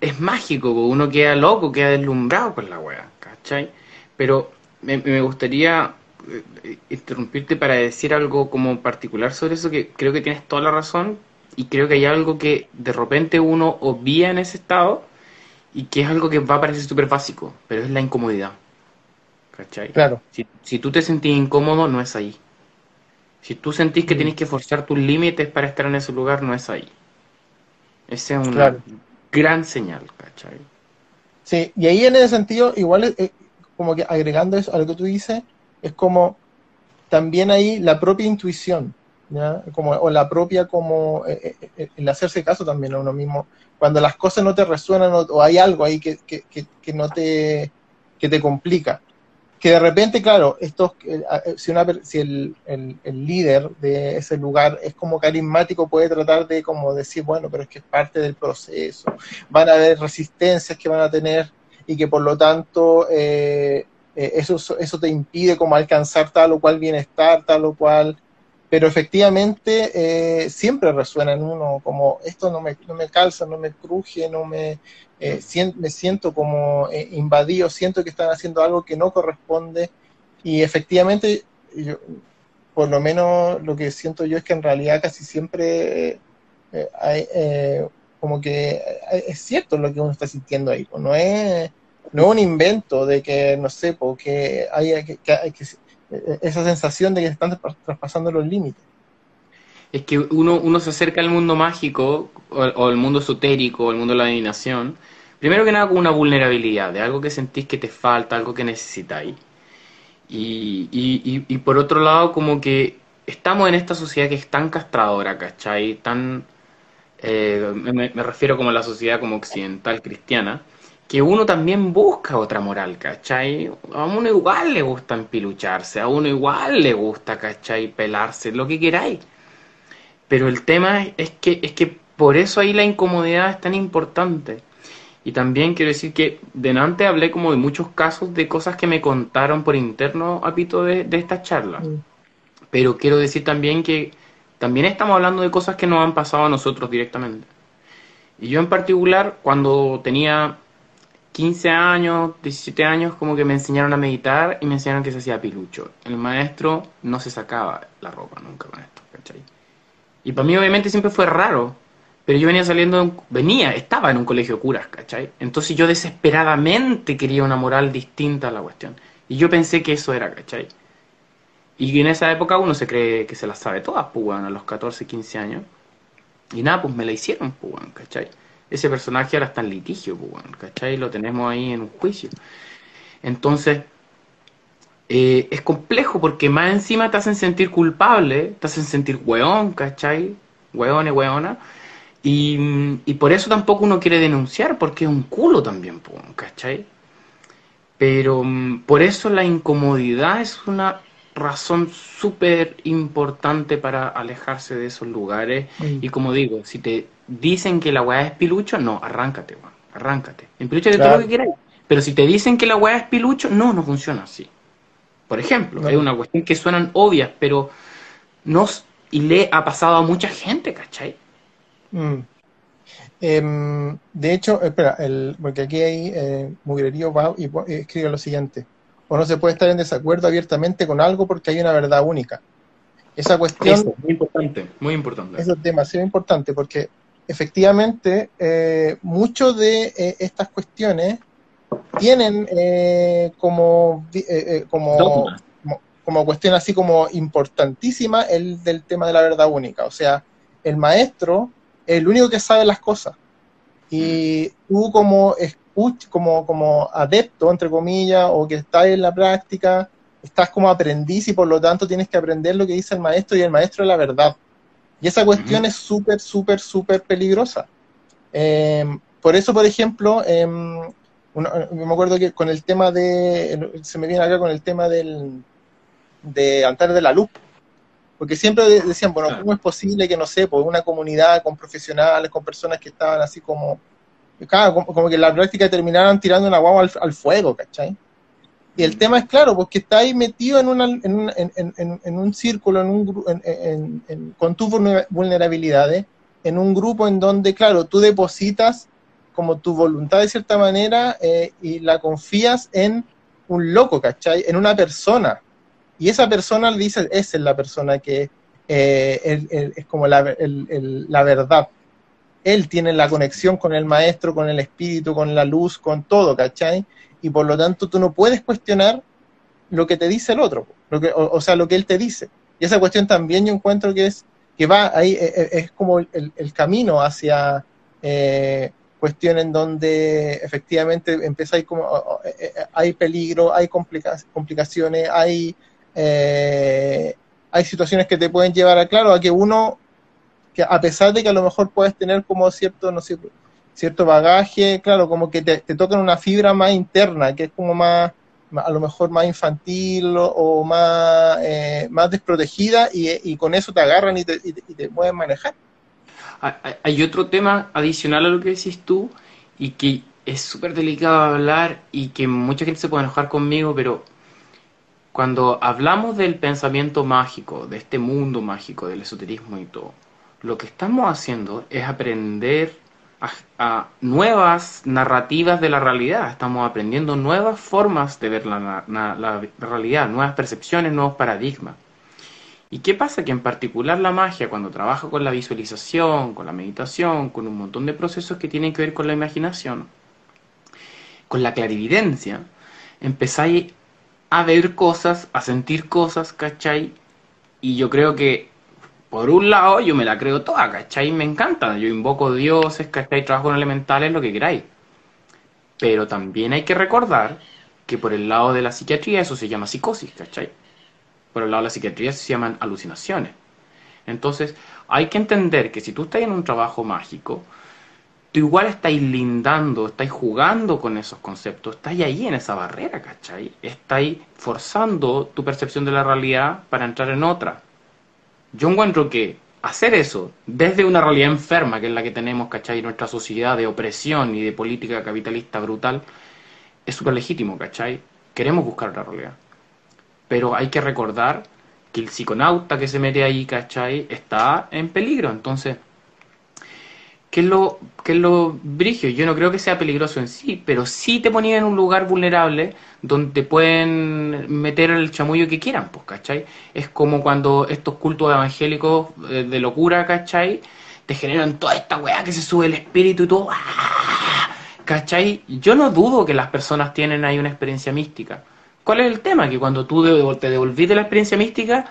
Es mágico, uno queda loco, queda deslumbrado con la wea, ¿cachai? Pero me, me gustaría eh, interrumpirte para decir algo como particular sobre eso, que creo que tienes toda la razón y creo que hay algo que de repente uno obvia en ese estado y que es algo que va a parecer súper básico, pero es la incomodidad. ¿Cachai? Claro. Si, si tú te sentís incómodo, no es ahí. Si tú sentís que mm. tienes que forzar tus límites para estar en ese lugar, no es ahí. Esa es una gran señal, ¿cachai? Sí, y ahí en ese sentido, igual, eh, como que agregando eso a lo que tú dices, es como también ahí la propia intuición, ¿ya? Como, o la propia como eh, eh, el hacerse caso también a uno mismo. Cuando las cosas no te resuenan o, hay algo ahí que, que, que, no te, que te complica que de repente, claro, estos, eh, si, una, si el, el, líder de ese lugar es como carismático, puede tratar de como decir, bueno, pero es que es parte del proceso, van a haber resistencias que van a tener y que por lo tanto eh, eh, eso, eso te impide como alcanzar tal o cual bienestar, tal o cual, pero efectivamente siempre resuena en uno como esto no me, no me calza, no me cruje, no me, eh, me siento como eh, invadido, siento que están haciendo algo que no corresponde y efectivamente, por lo menos lo que siento yo es que en realidad casi siempre eh, hay, como que es cierto lo que uno está sintiendo ahí, no es, no un invento de que, no sé, porque hay que, esa sensación de que están traspasando los límites es que uno, uno se acerca al mundo mágico o, al mundo esotérico o al mundo de la adivinación, primero que nada con una vulnerabilidad, de algo que sentís que te falta, algo que necesitáis. Y, y, y, por otro lado, como que estamos en esta sociedad que es tan castradora, ¿cachai? Tan, eh, me, me, refiero como a la sociedad como occidental cristiana, que uno también busca otra moral, ¿cachai? A uno igual le gusta empilucharse, a uno igual le gusta, ¿cachai? Pelarse, lo que queráis. Pero el tema es que, es que por eso ahí la incomodidad es tan importante. Y también quiero decir que delante hablé como de muchos casos de cosas que me contaron por interno, Apito, de, de esta charla. Mm. Pero quiero decir también que también estamos hablando de cosas que nos han pasado a nosotros directamente. Y yo en particular, cuando tenía 15 años, 17 años, como que me enseñaron a meditar y me enseñaron que se hacía pilucho. El maestro no se sacaba la ropa nunca con esto, ¿cachai? Y para mí obviamente siempre fue raro, pero yo venía saliendo, venía, estaba en un colegio de curas, ¿cachai? Entonces yo desesperadamente quería una moral distinta a la cuestión. Y yo pensé que eso era, ¿cachai? Y en esa época uno se cree que se las sabe todas, pues, a los 14, 15 años. Y nada, pues me la hicieron, pues, ¿cachai? Ese personaje ahora está en litigio, pues, ¿cachai? Lo tenemos ahí en un juicio. Entonces, eh, es complejo porque más encima te hacen sentir culpable, te hacen sentir weón, ¿cachai? Weón y weona. Y, y, por eso tampoco uno quiere denunciar, porque es un culo también, ¿cachai? Pero mm, por eso la incomodidad es una razón súper importante para alejarse de esos lugares. Mm. Y como digo, si te dicen que la weá es pilucho, no, arráncate, weón, arráncate. En pilucho de todo lo que quieras. Pero si te dicen que la weá es pilucho, no, no funciona así. Por ejemplo, es una cuestión que suenan obvias, pero nos y le ha pasado a mucha gente, ¿cachai? Mm. Em, de hecho, espera, el, porque aquí hay eh, Mugrerío va y escribe lo siguiente. O no se puede estar en desacuerdo abiertamente con algo porque hay una verdad única. Esa cuestión... es muy importante, muy importante. Eso es demasiado importante porque efectivamente eh, muchas de eh, estas cuestiones tienen eh, como, eh, eh, como, como, cuestión así como importantísima el del tema de la verdad única. O sea, el maestro es el único que sabe las cosas. Y tú como, como, como adepto, entre comillas, o que estás en la práctica, estás como aprendiz y por lo tanto tienes que aprender lo que dice el maestro y el maestro es la verdad. Y esa cuestión es súper, súper, súper peligrosa. por eso, por ejemplo, em, me acuerdo que con el tema de, se me viene acá con el tema del, de Altar de la Luz, porque siempre decían, bueno, ¿cómo es posible que, no sé, por una comunidad con profesionales, con personas que estaban así como, claro, como, que en la práctica terminaran tirando una guagua al, fuego, ¿cachai? Y el tema es claro, porque está ahí metido en, una, en, en, en un círculo, en un, con tus vulnerabilidades, en un grupo en donde, claro, tú depositas como tu voluntad de cierta manera eh, y la confías en un loco, ¿cachai? En una persona. Y esa persona le dice, esa es la persona que eh, es como la, la verdad. Él tiene la conexión con el maestro, con el espíritu, con la luz, con todo, ¿cachai? Y por lo tanto tú no puedes cuestionar lo que te dice el otro, lo que, o, sea, lo que él te dice. Y esa cuestión también yo encuentro que es que va ahí, eh, eh, es, como el, camino hacia eh, cuestiones en donde efectivamente empieza como, eh, hay peligro, hay complicaciones, hay, hay situaciones que te pueden llevar a, claro, a que uno, que a pesar de que a lo mejor puedes tener como cierto, no sé, cierto bagaje, claro, como que te, te tocan una fibra más interna, que es como más a lo mejor más infantil o, más, eh, más desprotegida y, con eso te agarran y te, y pueden manejar. Hay otro tema adicional a lo que decís tú y que es súper delicado hablar y que mucha gente se puede enojar conmigo, pero cuando hablamos del pensamiento mágico, de este mundo mágico, del esoterismo y todo, lo que estamos haciendo es aprender a, nuevas narrativas de la realidad, estamos aprendiendo nuevas formas de ver la, la, realidad, nuevas percepciones, nuevos paradigmas. ¿Y qué pasa? Que en particular la magia, cuando trabaja con la visualización, con la meditación, con un montón de procesos que tienen que ver con la imaginación, con la clarividencia, empezáis a ver cosas, a sentir cosas, ¿cachai? Y yo creo que por un lado, yo me la creo toda, ¿cachai? Me encanta. Yo invoco dioses, ¿cachai? Trabajo con elementales, lo que queráis. Pero también hay que recordar que por el lado de la psiquiatría eso se llama psicosis, ¿cachai? Por el lado de la psiquiatría se llaman alucinaciones. Entonces, hay que entender que si tú estás en un trabajo mágico, tú igual estáis lindando, estáis jugando con esos conceptos, estáis ahí en esa barrera, ¿cachai? Estáis forzando tu percepción de la realidad para entrar en otra yo encuentro que hacer eso desde una realidad enferma, que es la que tenemos, ¿cachai? Nuestra sociedad de opresión y de política capitalista brutal, es súper legítimo, ¿cachai? Queremos buscar otra realidad. Pero hay que recordar que el psiconauta que se mete ahí, ¿cachai? Está en peligro. Entonces, ¿qué es lo, qué es lo brigio? Yo no creo que sea peligroso en sí, pero sí te ponía en un lugar vulnerable donde pueden meter el chamullo que quieran, pues, ¿cachai? Es como cuando estos cultos evangélicos eh, de locura, ¿cachai? Te generan toda esta weá que se sube el espíritu y todo, ¡ah! ¿cachai? Yo no dudo que las personas tienen ahí una experiencia mística. ¿Cuál es el tema? Que cuando tú te devolvís de la experiencia mística,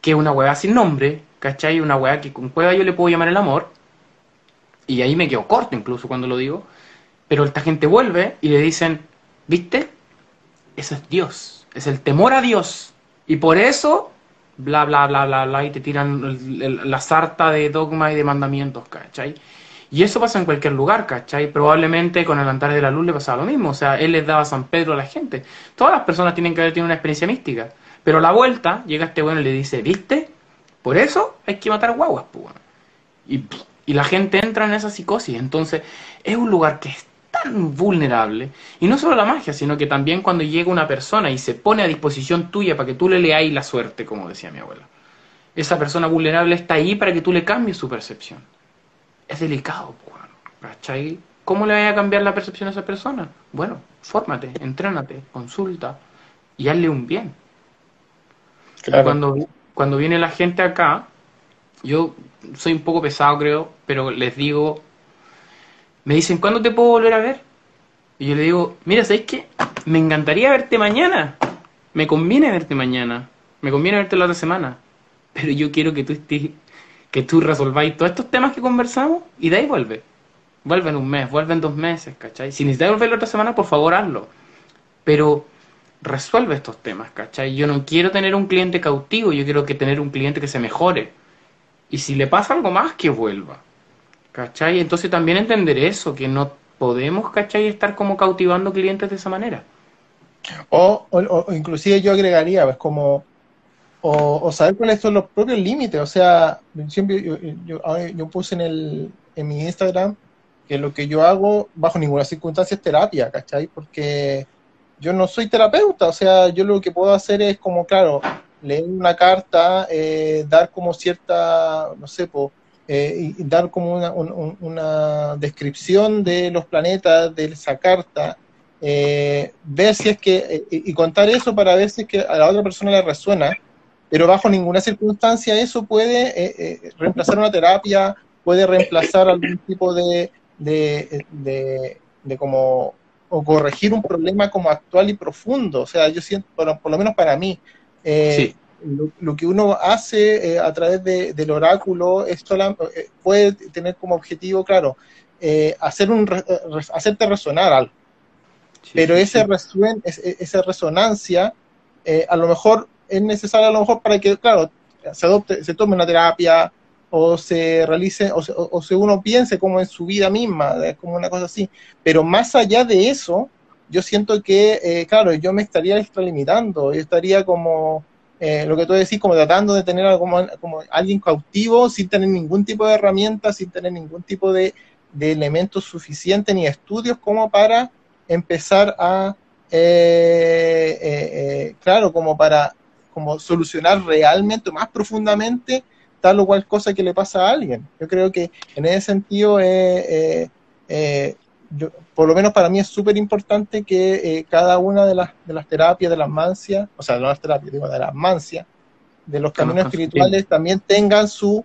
que es una weá sin nombre, ¿cachai? Una weá que con cueva yo le puedo llamar el amor, y ahí me quedo corto incluso cuando lo digo, pero esta gente vuelve y le dicen, ¿viste? Eso es Dios, es el temor a Dios. Y por eso, bla, bla, bla, bla, bla, y te tiran la sarta de dogma y de mandamientos, ¿cachai? Y eso pasa en cualquier lugar, ¿cachai? Probablemente con el altar de la luz le pasaba lo mismo. O sea, él les daba San Pedro a la gente. Todas las personas tienen que haber tenido una experiencia mística. Pero a la vuelta llega este bueno y le dice, ¿viste? Por eso hay que matar guaguas, pues. Y, y la gente entra en esa psicosis. Entonces, es un lugar que es tan vulnerable. Y no solo la magia, sino que también cuando llega una persona y se pone a disposición tuya para que tú le leáis la suerte, como decía mi abuela. Esa persona vulnerable está ahí para que tú le cambies su percepción. Es delicado, ¿cachai? ¿Cómo le vaya a cambiar la percepción a esa persona? Bueno, fórmate, entrénate, consulta y hazle un bien. Cuando, cuando viene la gente acá, yo soy un poco pesado creo, pero les digo, me dicen, ¿cuándo te puedo volver a ver? Y yo le digo, mira, ¿sabes qué? Me encantaría verte mañana. Me conviene verte mañana. Me conviene verte la otra semana. Pero yo quiero que tú estés, que tú resolváis todos estos temas que conversamos y de ahí vuelve. Vuelve en un mes, vuelve en dos meses, ¿cachai? Si necesitas volver la otra semana, por favor hazlo. Pero resuelve estos temas, ¿cachai? Yo no quiero tener un cliente cautivo, yo quiero que tener un cliente que se mejore. Y si le pasa algo más, que vuelva. ¿Cachai? Entonces también entender eso, que no podemos, ¿cachai? Estar como cautivando clientes de esa manera. O, o, inclusive yo agregaría, pues como, o, saber cuáles son los propios límites. O sea, siempre yo, yo, puse en, el, en mi Instagram que lo que yo hago bajo ninguna circunstancia es terapia, ¿cachai? Porque yo no soy terapeuta, o sea, yo lo que puedo hacer es como, claro, leer una carta, eh, dar como cierta, no sé, pues y dar como una, una, descripción de los planetas, de esa carta, ver si es que, y contar eso para ver si es que a la otra persona le resuena, pero bajo ninguna circunstancia eso puede reemplazar una terapia, puede reemplazar algún tipo de, de, de, como o corregir un problema como actual y profundo. O sea, yo siento, por, lo menos para mí, eh, lo, que uno hace eh, a través del oráculo es eh, puede tener como objetivo, claro, hacer un, hacerte resonar algo. Pero ese esa resonancia, a lo mejor es necesaria a lo mejor para que, claro, se adopte, se tome una terapia, o se realice, o, o, se uno piense como en su vida misma, como una cosa así. Pero más allá de eso, yo siento que, eh, claro, yo me estaría extralimitando, yo estaría como, eh, lo que tú decís, como tratando de tener algo como, como, alguien cautivo sin tener ningún tipo de herramientas, sin tener ningún tipo de, de elementos suficientes ni estudios como para empezar a, eh, claro, como para como solucionar realmente, más profundamente, tal o cual cosa que le pasa a alguien. Yo creo que en ese sentido, eh, eh, por lo menos para mí es súper importante que eh, cada una de las, de las terapias, de las mancias, o sea, no las terapias, digo, de las mancias, de los caminos espirituales, también tengan su,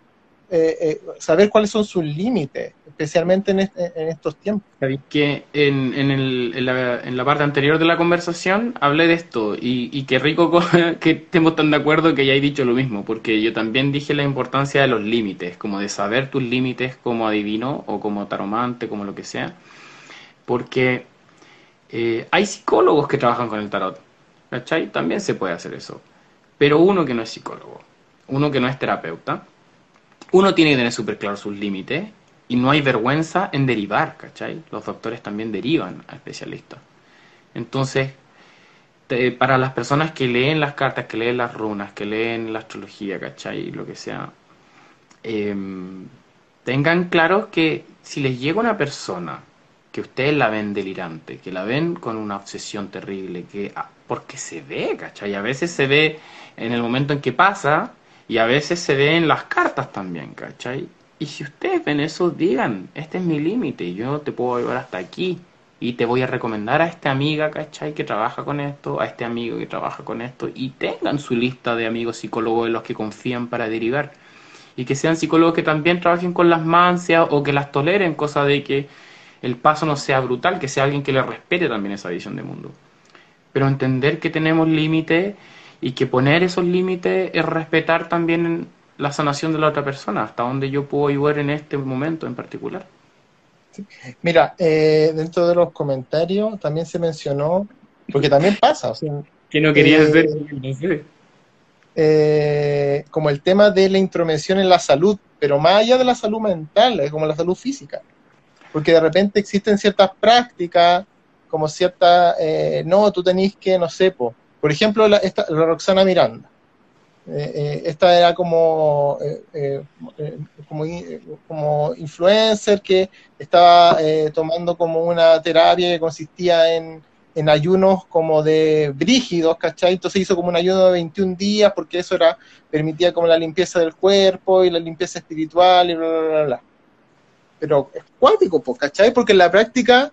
saber cuáles son sus límites especialmente en, estos tiempos. Que en, en, la, parte anterior de la conversación hablé de esto y, y qué rico <laughs> que estemos tan de acuerdo que ya he dicho lo mismo, porque yo también dije la importancia de los límites, como de saber tus límites como adivino o como taromante, como lo que sea, porque eh, hay psicólogos que trabajan con el tarot, ¿cachai? También se puede hacer eso, pero uno que no es psicólogo, uno que no es terapeuta, uno tiene que tener súper claro sus límites y no hay vergüenza en derivar, ¿cachai? Los doctores también derivan a especialistas. Entonces, para las personas que leen las cartas, que leen las runas, que leen la astrología, ¿cachai? Lo que sea, em, tengan claro que si les llega una persona que ustedes la ven delirante, que la ven con una obsesión terrible, que ah, porque se ve, ¿cachai? A veces se ve en el momento en que pasa y a veces se ve en las cartas también, ¿cachai? Y si ustedes ven eso, digan, este es mi límite, yo te puedo llevar hasta aquí. Y te voy a recomendar a esta amiga, ¿cachai? Que trabaja con esto, a este amigo que trabaja con esto. Y tengan su lista de amigos psicólogos en los que confían para derivar. Y que sean psicólogos que también trabajen con las mancias o que las toleren, cosa de que el paso no sea brutal, que sea alguien que le respete también esa visión de mundo. Pero entender que tenemos límites y que poner esos límites es respetar también la sanación de la otra persona, hasta dónde yo puedo ayudar en este momento en particular. Mira, eh, dentro de los comentarios también se mencionó, porque también pasa, o sea, <laughs> que no querías eh, eh, como el tema de la intromisión en la salud, pero más allá de la salud mental, es como la salud física, porque de repente existen ciertas prácticas, como ciertas, no, tú tenés que, no sé, por ejemplo, la, esta, la Roxana Miranda, eh, eh, esta era como, eh, como, como, influencer que estaba tomando como una terapia que consistía en, en, ayunos como de brígidos, ¿cachai? Entonces hizo como un ayuno de 21 días porque eso era permitía como la limpieza del cuerpo y la limpieza espiritual y bla, bla, bla, bla. Pero es cuántico, pues, ¿cachai? Porque en la práctica,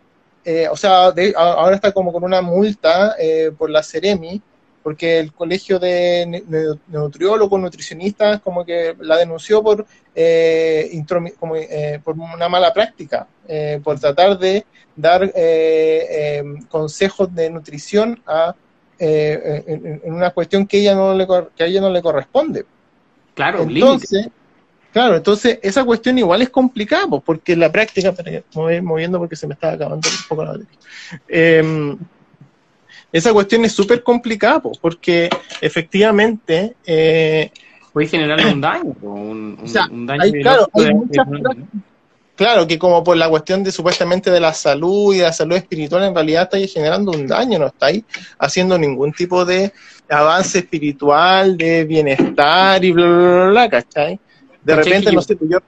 o sea, ahora está como con una multa por la Ceremi, porque el colegio de nutriólogos, nutricionistas, como que la denunció por, eh, como, eh, por una mala práctica, eh, por tratar de dar consejos de nutrición a, en, una cuestión que, ella no le, que a ella no le corresponde. Claro, entonces, claro, entonces esa cuestión igual es complicada, pues, porque la práctica, me voy moviendo porque se me está acabando un poco la batería esa cuestión es súper complicada, porque efectivamente... Eh, Puede generar un daño, un, daño claro, claro, que como por la cuestión de supuestamente de la salud y de la salud espiritual, en realidad estáis generando un daño, no estáis haciendo ningún tipo de avance espiritual, de bienestar y bla, bla, bla, ¿cachai? De repente, no sé, pues yo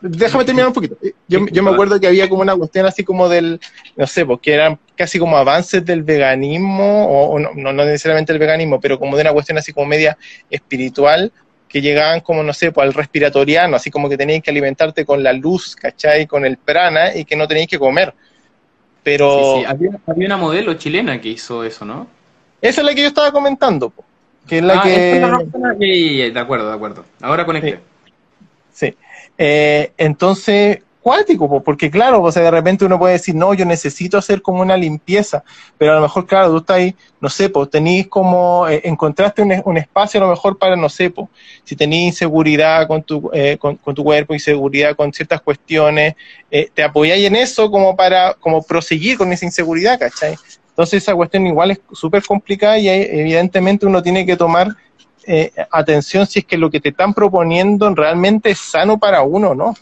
Déjame terminar un poquito. Yo, yo, me acuerdo que había como una cuestión así como del, no sé, porque pues, eran casi como avances del veganismo, o, no, no, necesariamente el veganismo, pero como de una cuestión así como media espiritual, que llegaban como, no sé, pues al respiratoriano, así como que tenías que alimentarte con la luz, ¿cachai? Con el prana y que no tenías que comer. Pero... Sí, Había, una modelo chilena que hizo eso, ¿no? Esa es la que yo estaba comentando, que es la ah, que... de acuerdo, de acuerdo. Ahora conecté. Sí. Sí. Eh, entonces, porque claro, o sea, de repente uno puede decir, no, yo necesito hacer como una limpieza, pero a lo mejor, claro, tú estás ahí, no sé, pues tenéis como, eh, encontraste un, espacio a lo mejor para, no sé, pues, si tenéis inseguridad con tu, eh, con, tu cuerpo, inseguridad con ciertas cuestiones, eh, te apoyáis en eso como para, como proseguir con esa inseguridad, ¿cachai? Entonces esa cuestión igual es súper complicada y evidentemente uno tiene que tomar atención si es que lo que te están proponiendo realmente es sano para uno, ¿no?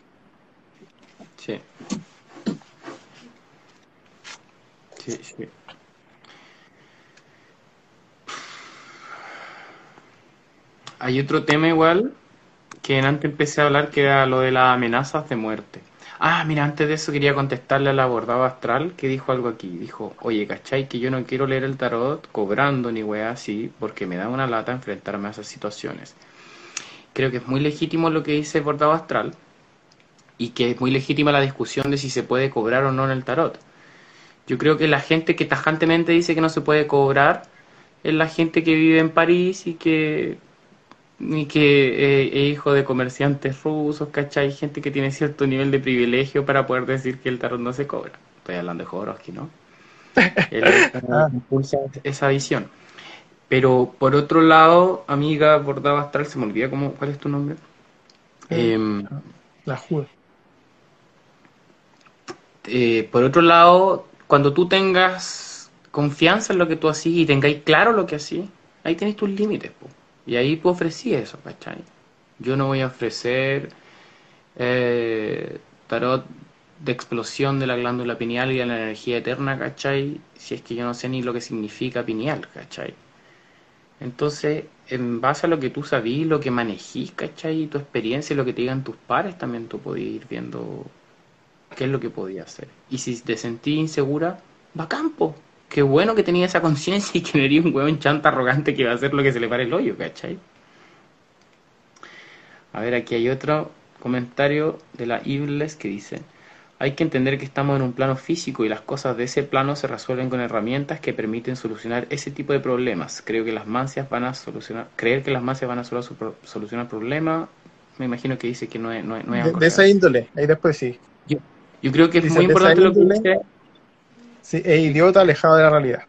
Hay otro tema igual que antes empecé a hablar que era lo de las amenazas de muerte. Ah, mira, antes de eso quería contestarle al abordado astral que dijo algo aquí. Dijo, oye, ¿cachai? Que yo no quiero leer el tarot cobrando ni wea así porque me da una lata enfrentarme a esas situaciones. Creo que es muy legítimo lo que dice el abordado astral y que es muy legítima la discusión de si se puede cobrar o no en el tarot. Yo creo que la gente que tajantemente dice que no se puede cobrar es la gente que vive en París y que ni que eh, es hijo de comerciantes rusos, ¿cachai? Gente que tiene cierto nivel de privilegio para poder decir que el tarot no se cobra. Estoy hablando de Jodorowsky, ¿no? <laughs> Él ah. impulsa esa visión. Pero por otro lado, amiga bordaba astral, se me olvida cómo, cuál es tu nombre. Eh, em, la Juve. Eh, por otro lado, cuando tú tengas confianza en lo que tú haces y tengáis claro lo que haces, ahí tenéis tus límites. Y ahí tú ofrecí eso, ¿cachai? Yo no voy a ofrecer eh, tarot de explosión de la glándula pineal y de la energía eterna, ¿cachai? Si es que yo no sé ni lo que significa pineal, ¿cachai? Entonces, en base a lo que tú sabís, lo que manejís, ¿cachai? Tu experiencia y lo que te digan tus pares, también tú podías ir viendo qué es lo que podía hacer. Y si te sentí insegura, va campo. Qué bueno que tenía esa conciencia y que no eres un huevón chanta arrogante que va a hacer lo que se le pare el hoyo, ¿cachai? A ver, aquí hay otro comentario de la Ibles que dice, hay que entender que estamos en un plano físico y las cosas de ese plano se resuelven con herramientas que permiten solucionar ese tipo de problemas. Creo que las mancias van a solucionar, creer que las mancias van a solucionar problemas, me imagino que dice que no es... No es, de, esa índole, ahí después sí. Yo creo que es muy importante lo que dice. Sí, es idiota alejado de la realidad.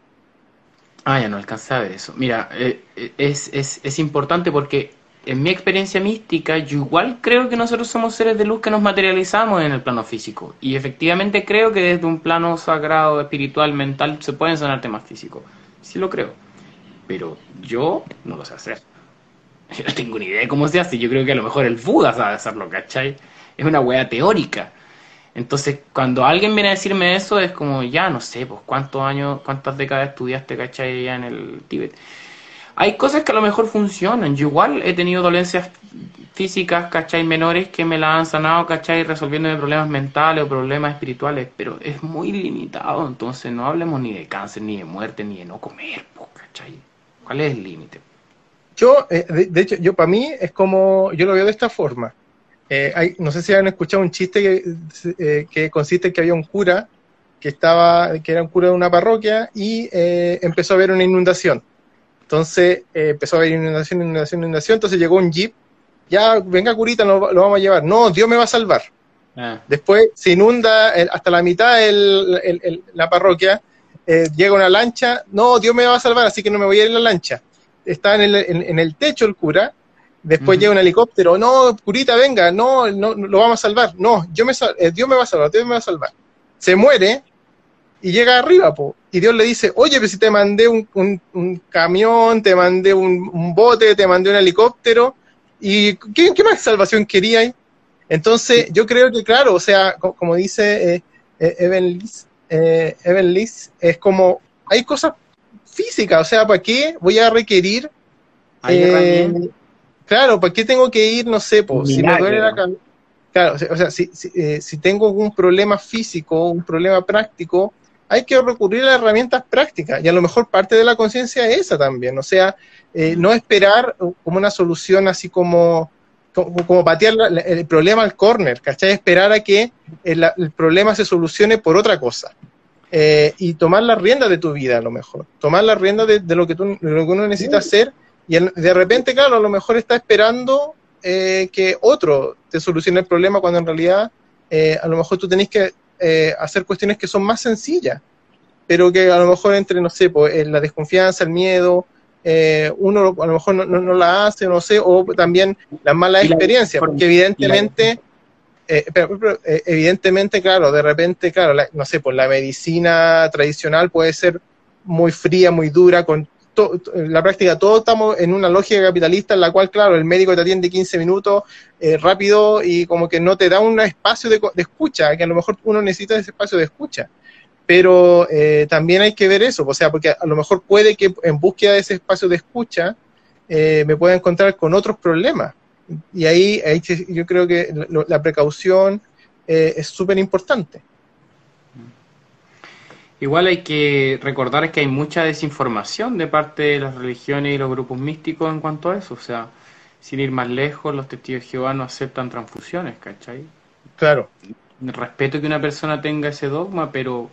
Ah, ya no alcanza a ver eso. Mira, eh, eh, es, es, es importante porque en mi experiencia mística, yo igual creo que nosotros somos seres de luz que nos materializamos en el plano físico. Y efectivamente creo que desde un plano sagrado, espiritual, mental, se pueden sanar temas físicos. Sí lo creo. Pero yo no lo sé hacer. <laughs> Yo no tengo ni idea de cómo se hace. Yo creo que a lo mejor el Buda sabe hacerlo, ¿cachai? Es una wea teórica. Entonces, cuando alguien viene a decirme eso, es como, ya no sé, pues cuántos años, cuántas décadas estudiaste, ¿cachai? Ya en el Tíbet. Hay cosas que a lo mejor funcionan. Yo igual he tenido dolencias físicas, ¿cachai? Menores que me la han sanado, ¿cachai? Resolviendo problemas mentales o problemas espirituales, pero es muy limitado. Entonces, no hablemos ni de cáncer, ni de muerte, ni de no comer, pues, ¿cachai? ¿Cuál es el límite? Yo, eh, de, hecho, yo para mí es como, yo lo veo de esta forma. Eh, hay, no sé si han escuchado un chiste que, eh, que, consiste en que había un cura que estaba, que era un cura de una parroquia y eh, empezó a haber una inundación. Entonces empezó a haber inundación, inundación, inundación. Entonces llegó un jeep. Ya, venga curita, lo, vamos a llevar. No, Dios me va a salvar. Ah. Después se inunda hasta la mitad el, la parroquia. llega una lancha. No, Dios me va a salvar, así que no me voy a ir en la lancha. Está en el, en el techo el cura Después llega un helicóptero, no, curita, venga, no, no, lo vamos a salvar. No, yo me eh, Dios me va a salvar, Dios me va a salvar. Se muere y llega arriba, po, y Dios le dice, oye, pero si te mandé un, un, camión, te mandé un, bote, te mandé un helicóptero, ¿y qué, más salvación quería Entonces, yo creo que, claro, o sea, como dice eh, eh, Evan, Liz, Evan Liz, es como, hay cosas físicas, o sea, ¿para qué voy a requerir Claro, ¿para qué tengo que ir? No sé, si me duele la cabeza. Claro, o sea, si, eh, si, tengo un problema físico, un problema práctico, hay que recurrir a herramientas prácticas y a lo mejor parte de la conciencia es esa también, o sea, eh, no esperar como una solución así como, como, patear el problema al córner, ¿cachai? Esperar a que el, problema se solucione por otra cosa. Eh, y tomar la rienda de tu vida a lo mejor, tomar la rienda de, lo, que tú, lo que uno necesita hacer y de repente, claro, a lo mejor está esperando eh, que otro te solucione el problema cuando en realidad a lo mejor tú tenés que eh, hacer cuestiones que son más sencillas, pero que a lo mejor entre, no sé, pues, la desconfianza, el miedo, eh, uno a lo mejor no, no, la hace, no sé, o también la mala experiencia, porque evidentemente, eh, evidentemente, claro, de repente, claro, no sé, pues la medicina tradicional puede ser muy fría, muy dura, con la práctica todos estamos en una lógica capitalista en la cual, claro, el médico te atiende 15 minutos eh, rápido y como que no te da un espacio de, escucha, que a lo mejor uno necesita ese espacio de escucha. Pero eh, también hay que ver eso, o sea, porque a lo mejor puede que en búsqueda de ese espacio de escucha eh, me pueda encontrar con otros problemas. Y ahí, ahí yo creo que la precaución es súper importante. Igual hay que recordar que hay mucha desinformación de parte de las religiones y los grupos místicos en cuanto a eso. O sea, sin ir más lejos, los testigos de Jehová no aceptan transfusiones, ¿cachai? Claro. Respeto que una persona tenga ese dogma, pero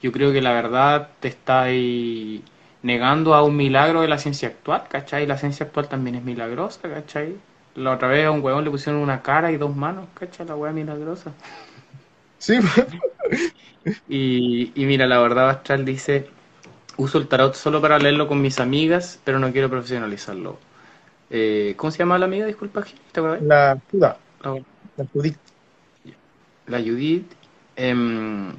yo creo que la verdad te está ahí negando a un milagro de la ciencia actual, ¿cachai? La ciencia actual también es milagrosa, ¿cachai? La otra vez a un huevón le pusieron una cara y dos manos, ¿cachai? La hueá milagrosa. Sí, <laughs> y, mira, la verdad Astral dice, uso el tarot solo para leerlo con mis amigas, pero no quiero profesionalizarlo. Eh, ¿Cómo se llama la amiga? Disculpa, La Judith. La, Judith. La Judith. Em,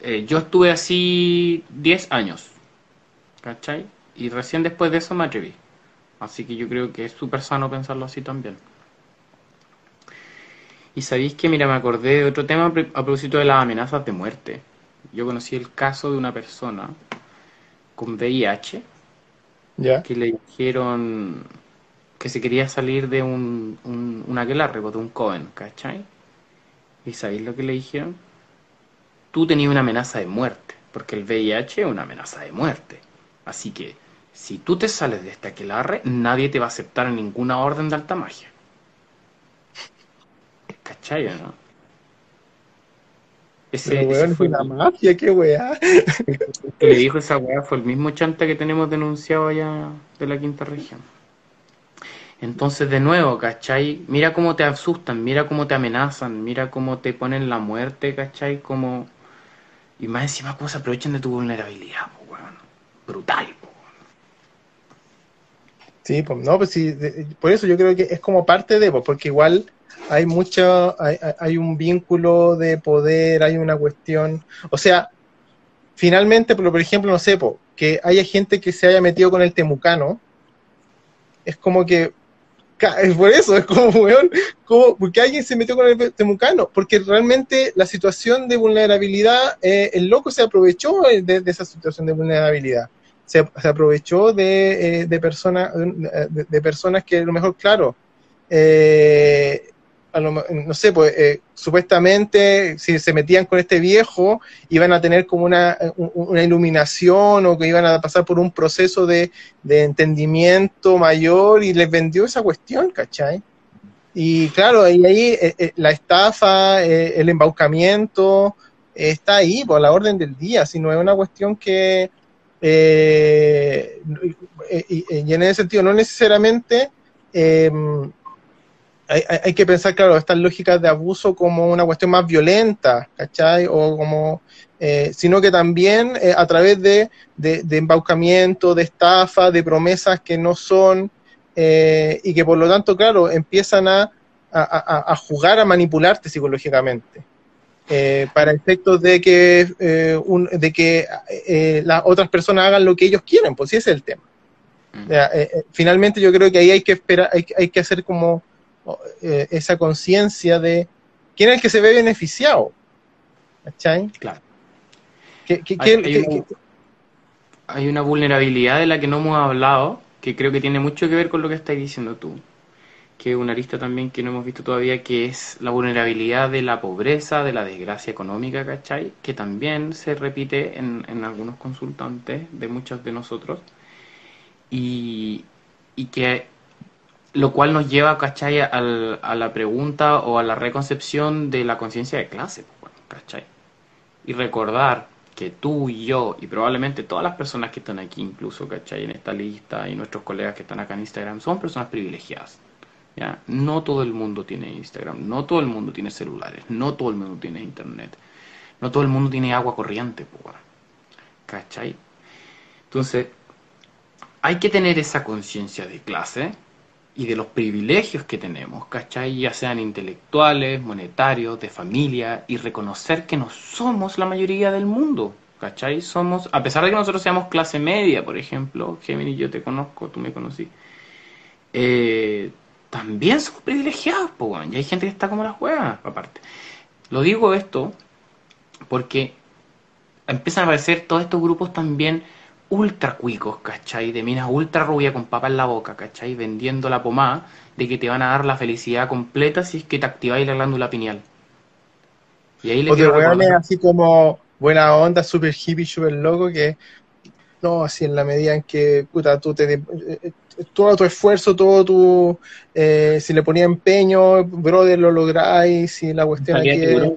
eh, yo estuve así 10 años, ¿cachai? Y recién después de eso me atreví. Así que yo creo que es súper sano pensarlo así también. Y sabéis que, mira, me acordé de otro tema a propósito de las amenazas de muerte. Yo conocí el caso de una persona con VIH que le dijeron que se quería salir de un, un, un aquelarre, pues, de un Cohen, ¿cachai? ¿Y sabéis lo que le dijeron? Tú tenías una amenaza de muerte, porque el VIH es una amenaza de muerte. Así que, si tú te sales de este aquelarre, nadie te va a aceptar en ninguna orden de alta magia. ¿Cachai no? Ese, fue la mafia, qué weá. <laughs> que le dijo esa weá fue el mismo chanta que tenemos denunciado allá de la quinta región. Entonces, de nuevo, ¿cachai? Mira cómo te asustan, mira cómo te amenazan, mira cómo te ponen la muerte, ¿cachai? Como... Y más encima cómo se aprovechan de tu vulnerabilidad, pues, Brutal, Sí, pues no, pues sí, por eso yo creo que es como parte de, porque igual hay mucho, hay, hay, un vínculo de poder, hay una cuestión, o sea, finalmente, por, ejemplo, no sé, que haya gente que se haya metido con el temucano, es como que, es por eso, es como, weón, como, porque alguien se metió con el temucano, porque realmente la situación de vulnerabilidad, eh, el loco se aprovechó de, esa situación de vulnerabilidad. Se, aprovechó de, eh, de, personas, de, personas que a lo mejor, claro, eh, no sé, pues eh, supuestamente si se metían con este viejo iban a tener como una, iluminación o que iban a pasar por un proceso de, entendimiento mayor y les vendió esa cuestión, ¿cachai? Y claro, ahí, ahí eh, eh, la estafa, el embaucamiento, está ahí por la orden del día, si no es una cuestión que, y, y, en ese sentido, no necesariamente hay, que pensar, claro, estas lógicas de abuso como una cuestión más violenta, ¿cachai? O como, eh, sino que también eh, a través de, de, embaucamiento, de estafa, de promesas que no son, eh, y que por lo tanto, claro, empiezan a, a, jugar, a manipularte psicológicamente. para efectos de que, un, de que las otras personas hagan lo que ellos quieren, pues sí ese es el tema. Mm. finalmente yo creo que ahí hay que esperar, hay, hay que hacer como eh, esa conciencia de quién es el que se ve beneficiado. ¿Cachai? Claro. hay, una, vulnerabilidad de la que no hemos hablado, que creo que tiene mucho que ver con lo que estás diciendo tú. que es una arista también que no hemos visto todavía, que es la vulnerabilidad de la pobreza, de la desgracia económica, ¿cachai? Que también se repite en, en algunos consultantes de muchos de nosotros. Y, y que lo cual nos lleva, ¿cachai? Al, a la pregunta o a la reconcepción de la conciencia de clase, ¿cachai? Y recordar que tú y yo, y probablemente todas las personas que están aquí, incluso, ¿cachai? En esta lista, y nuestros colegas que están acá en Instagram, son personas privilegiadas. ¿ya? No todo el mundo tiene Instagram, no todo el mundo tiene celulares, no todo el mundo tiene internet, no todo el mundo tiene agua corriente, ¿cachai? Entonces, hay que tener esa conciencia de clase y de los privilegios que tenemos, ¿cachai? Ya sean intelectuales, monetarios, de familia, y reconocer que no somos la mayoría del mundo, ¿cachai? Somos, a pesar de que nosotros seamos clase media, por ejemplo, Gemini, yo te conozco, tú me conocí, eh, también somos privilegiados, pues, y hay gente que está como la juega, aparte. Lo digo esto porque empiezan a aparecer todos estos grupos también ultra cuicos, ¿cachai? De minas ultra rubia con papa en la boca, ¿cachai? Vendiendo la pomada de que te van a dar la felicidad completa si es que te activáis la glándula pineal. Y ahí le o de así como buena onda, super hippie, super loco, que no, así en la medida en que, puta, tú te... Eh, todo tu esfuerzo, todo tu... Eh, si le ponía empeño, brother, lo lográis, si la cuestión aquí es...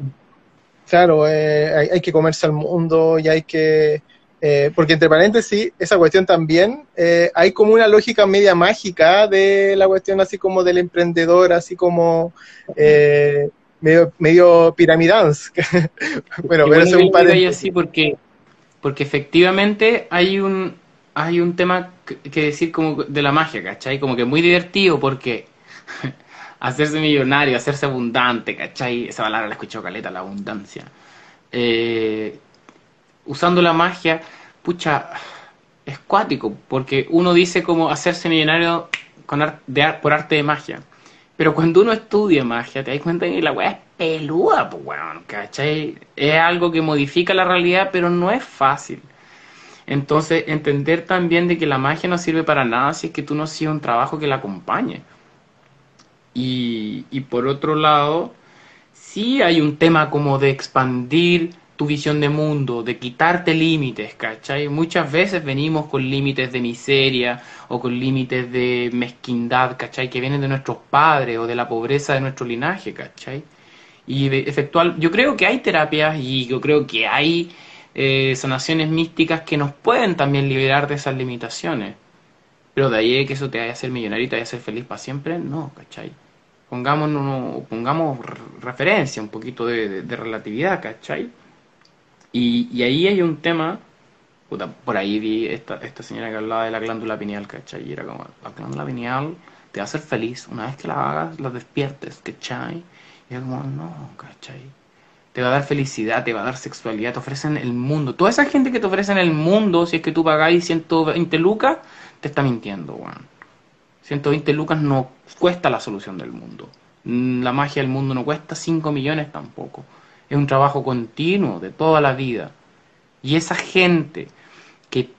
Claro, eh, hay, hay que comerse al mundo y hay que eh, porque entre paréntesis, esa cuestión también, eh, hay como una lógica media mágica de la cuestión así como del emprendedor, así como eh, medio, medio piramidans. <laughs> bueno, pero es un así porque, porque efectivamente hay un, hay un tema que, decir como de la magia, ¿cachai? Como que muy divertido porque <laughs> hacerse millonario, hacerse abundante, ¿cachai? Esa palabra la escuchado caleta, la abundancia. Eh, usando la magia, pucha, es cuático, porque uno dice como hacerse millonario por arte de magia. Pero cuando uno estudia magia, te das cuenta que la weá es peluda, pues weón, ¿cachai? Es algo que modifica la realidad, pero no es fácil. Entonces, entender también de que la magia no sirve para nada si es que tú no haces un trabajo que la acompañe. Y, y por otro lado, sí hay un tema como de expandir tu visión de mundo, de quitarte límites, ¿cachai? Muchas veces venimos con límites de miseria o con límites de mezquindad, ¿cachai? Que vienen de nuestros padres o de la pobreza de nuestro linaje, ¿cachai? Y efectual, yo creo que hay terapias y yo creo que hay eh, sanaciones místicas que nos pueden también liberar de esas limitaciones. Pero de ahí que eso te vaya a hacer millonario y te vaya a hacer feliz para siempre, no, ¿cachai? Pongamos, pongamos referencia, un poquito de, de relatividad, ¿cachai? Y, ahí hay un tema, por ahí vi esta, esta señora que hablaba de la glándula pineal, ¿cachai? Y era como, la glándula pineal te va a hacer feliz, una vez que la hagas, la despiertes, ¿cachai? Y es como, no, ¿cachai? Te va a dar felicidad, te va a dar sexualidad, te ofrecen el mundo. Toda esa gente que te ofrece en el mundo, si es que tú pagáis 120 lucas, te está mintiendo, weón. 120 lucas no cuesta la solución del mundo. Mm, la magia del mundo no cuesta 5 millones tampoco es un trabajo continuo de toda la vida. Y esa gente que,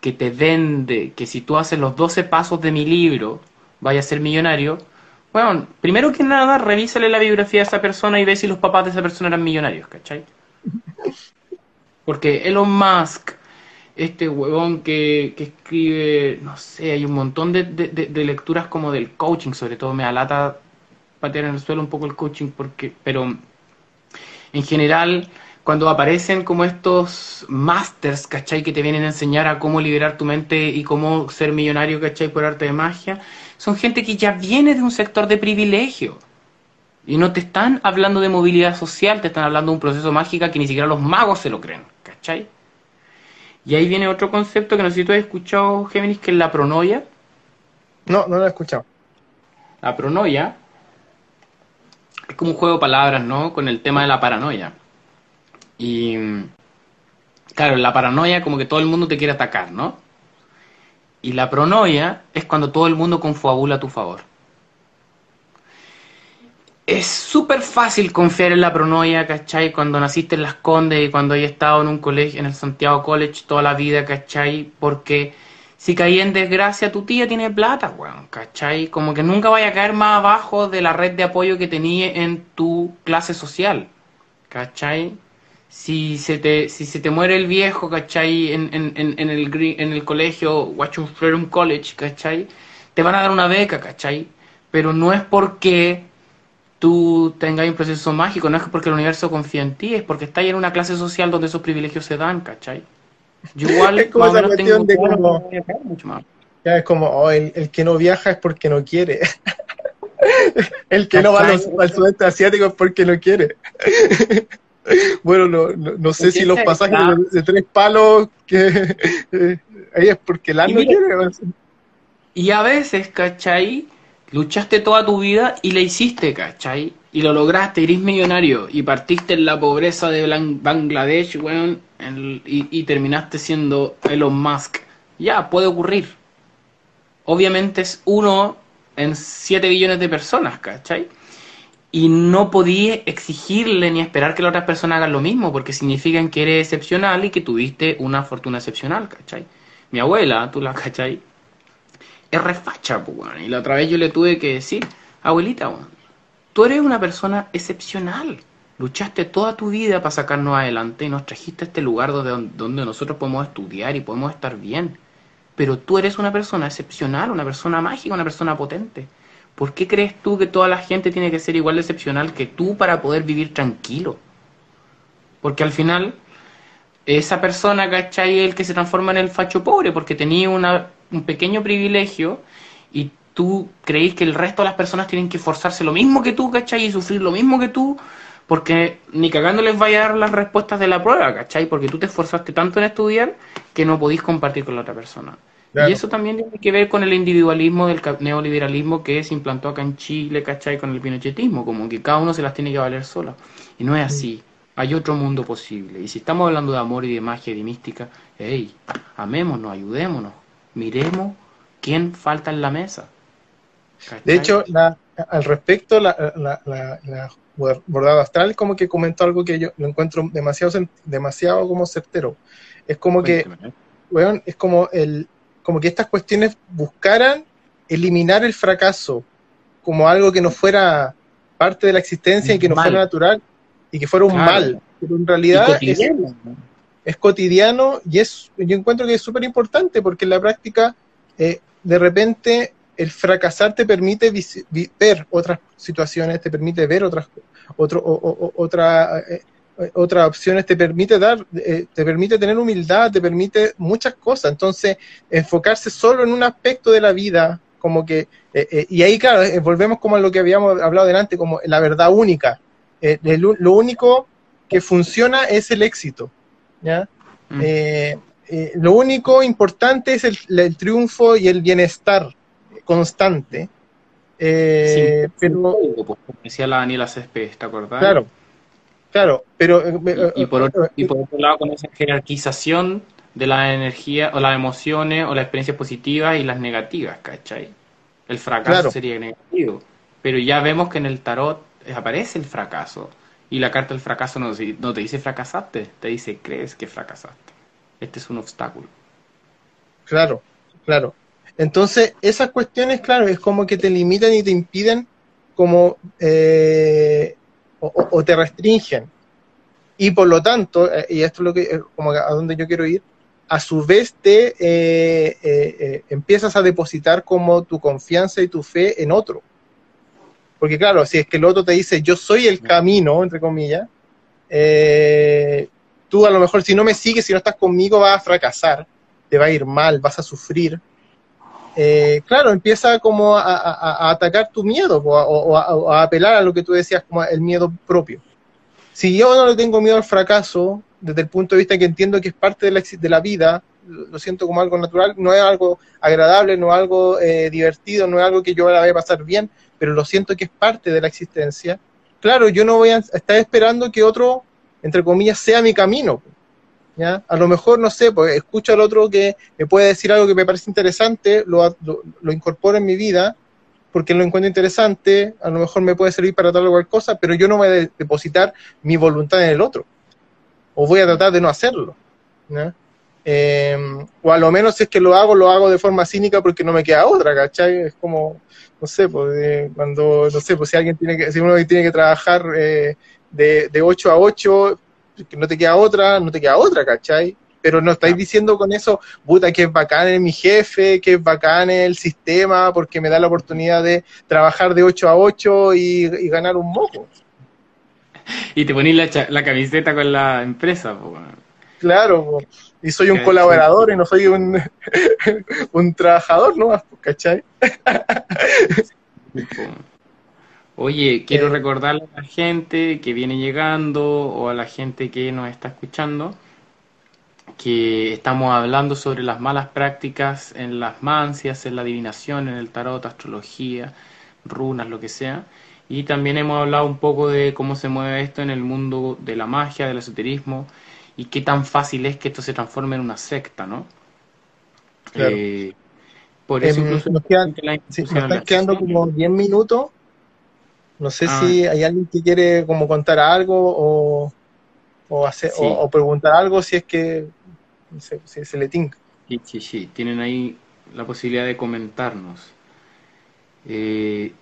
que te vende, que si tú haces los 12 pasos de mi libro, vaya a ser millonario, bueno, primero que nada, revísale la biografía de esa persona y ve si los papás de esa persona eran millonarios, ¿cachai? Porque Elon Musk, este huevón que, que escribe, no sé, hay un montón de, de, de, lecturas como del coaching, sobre todo me alata patear en el suelo un poco el coaching, porque, pero en general, cuando aparecen como estos masters, ¿cachai? Que te vienen a enseñar a cómo liberar tu mente y cómo ser millonario, ¿cachai? Por arte de magia, son gente que ya viene de un sector de privilegio. Y no te están hablando de movilidad social, te están hablando de un proceso mágico que ni siquiera los magos se lo creen, ¿cachai? Y ahí viene otro concepto que no sé si tú has escuchado, Géminis, que es la pronoia. No, no lo he escuchado. La pronoia es como un juego de palabras, ¿no? Con el tema de la paranoia. Y claro, la paranoia como que todo el mundo te quiere atacar, ¿no? Y la pronoia es cuando todo el mundo confabula a tu favor. Es súper fácil confiar en la pronoia, ¿cachai? Cuando naciste en Las Condes y cuando hay estado en un colegio, en el Santiago College toda la vida, ¿cachai? Porque si caí en desgracia, tu tía tiene plata, weón, ¿cachai? Como que nunca vaya a caer más abajo de la red de apoyo que tenía en tu clase social, ¿cachai? Si se te, si se te muere el viejo, ¿cachai? En, en, en, el, en el colegio, Watchung Freedom College, ¿cachai? Te van a dar una beca, ¿cachai? Pero no es porque tú tengas un proceso mágico, no es porque el universo confía en ti, es porque estás en una clase social donde esos privilegios se dan, ¿cachai? Igual es como esa cuestión de como, ya es como oh, el, que no viaja es porque no quiere. <laughs> el que no va al sudeste asiático es porque no quiere. <laughs> bueno, no, no, sé si los pasajes de, tres palos que eh, <laughs> ahí es porque el no quiere. Y a veces, ¿cachai? Luchaste toda tu vida y le hiciste, ¿cachai? Y lo lograste, eres millonario y partiste en la pobreza de Bangladesh, weón, y, terminaste siendo Elon Musk. Ya, puede ocurrir. Obviamente es uno en 7 billones de personas, ¿cachai? Y no podía exigirle ni esperar que las otras personas hagan lo mismo, porque significan que eres excepcional y que tuviste una fortuna excepcional, ¿cachai? Mi abuela, tú la, ¿cachai? Es refacha, pues, y la otra vez yo le tuve que decir, abuelita, tú eres una persona excepcional Luchaste toda tu vida para sacarnos adelante y nos trajiste a este lugar donde, donde nosotros podemos estudiar y podemos estar bien. Pero tú eres una persona excepcional, una persona mágica, una persona potente. ¿Por qué crees tú que toda la gente tiene que ser igual de excepcional que tú para poder vivir tranquilo? Porque al final, esa persona, ¿cachai? El que se transforma en el facho pobre, porque tenía una, un pequeño privilegio tú creís que el resto de las personas tienen que esforzarse lo mismo que tú, ¿cachai? Y sufrir lo mismo que tú porque ni cagando les vaya a dar las respuestas de la prueba, ¿cachai? Porque tú te esforzaste tanto en estudiar que no podís compartir con la otra persona. Y eso también tiene que ver con el individualismo del neoliberalismo que se implantó acá en Chile, ¿cachai? Con el pinochetismo, como que cada uno se las tiene que valer sola. Y no es así. Hay otro mundo posible. Y si estamos hablando de amor y de magia y de mística, hey, amémonos, ayudémonos, miremos quién falta en la mesa. De hecho, al respecto, la, bordado astral, como que comentó algo que yo lo encuentro demasiado, demasiado como certero. Es como que, bueno, es como el, como que estas cuestiones buscaran eliminar el fracaso como algo que no fuera parte de la existencia y que no fuera natural y que fuera un mal. Pero en realidad es, cotidiano y es, yo encuentro que es súper importante porque en la práctica eh, de repente el fracasar te permite ver otras situaciones, te permite ver otras, otro, otra, eh, otras opciones, te permite dar, eh, te permite tener humildad, te permite muchas cosas. Entonces, enfocarse solo en un aspecto de la vida, como que, eh, y ahí, claro, volvemos como a lo que habíamos hablado delante, como la verdad única. lo único que funciona es el éxito. ¿ya? Mm. lo único importante es el triunfo y el bienestar constante. Eh, pero, pues, decía la Daniela Céspedes, ¿te acordás? Claro, claro, pero... Eh, y, por otro, y por otro lado, con esa jerarquización de la energía o las emociones o las experiencias positivas y las negativas, ¿cachai? El fracaso sería negativo. Pero ya vemos que en el tarot aparece el fracaso. Y la carta del fracaso no, no te dice fracasaste, te dice crees que fracasaste. Este es un obstáculo. Claro, claro. Entonces, esas cuestiones, claro, es como que te limitan y te impiden como eh, o, te restringen. Y por lo tanto, eh, y esto es lo que eh, como a donde yo quiero ir, a su vez te empiezas a depositar como tu confianza y tu fe en otro. Porque claro, si es que el otro te dice yo soy el camino, entre comillas, tú a lo mejor si no me sigues, si no estás conmigo, vas a fracasar, te va a ir mal, vas a sufrir eh, claro, empieza como a, atacar tu miedo o, a, apelar a lo que tú decías como el miedo propio. Si yo no le tengo miedo al fracaso, desde el punto de vista que entiendo que es parte de la, vida, lo siento como algo natural, no es algo agradable, no es algo eh, divertido, no es algo que yo la voy a pasar bien, pero lo siento que es parte de la existencia. Claro, yo no voy a estar esperando que otro, entre comillas, sea mi camino. A lo mejor, no sé, pues escucho al otro que me puede decir algo que me parece interesante, lo, lo, incorporo en mi vida, porque lo encuentro interesante, a lo mejor me puede servir para tal o cual cosa, pero yo no voy a depositar mi voluntad en el otro, o voy a tratar de no hacerlo. Em, o a lo menos es que lo hago, lo hago de forma cínica porque no me queda otra, ¿cachai? Es como, no sé, pues, cuando, no sé, pues si alguien tiene que, si uno tiene que trabajar eh, de, de 8 a 8, que no te queda otra, no te queda otra, ¿cachai? Pero no estáis diciendo con eso, puta, que es bacán en mi jefe, que es bacán el sistema, porque me da la oportunidad de trabajar de 8 a 8 y, ganar un moco. <laughs> Y te ponís la, la camiseta con la empresa, pues. Claro, y soy un colaborador y no soy un, <laughs> un trabajador ¿no? ¿cachai? <laughs> Oye, quiero eh. recordarle a la gente que viene llegando o a la gente que nos está escuchando que estamos hablando sobre las malas prácticas en las mancias, en la adivinación, en el tarot, astrología, runas, lo que sea. Y también hemos hablado un poco de cómo se mueve esto en el mundo de la magia, del esoterismo y qué tan fácil es que esto se transforme en una secta, ¿no? Eh, por eso em, nos quedan, quedando como 10 minutos. No sé ah. si hay alguien que quiere como contar algo o, hacer, o, preguntar algo si es que se, le tinca. Sí, sí, sí. Tienen ahí la posibilidad de comentarnos. Eh,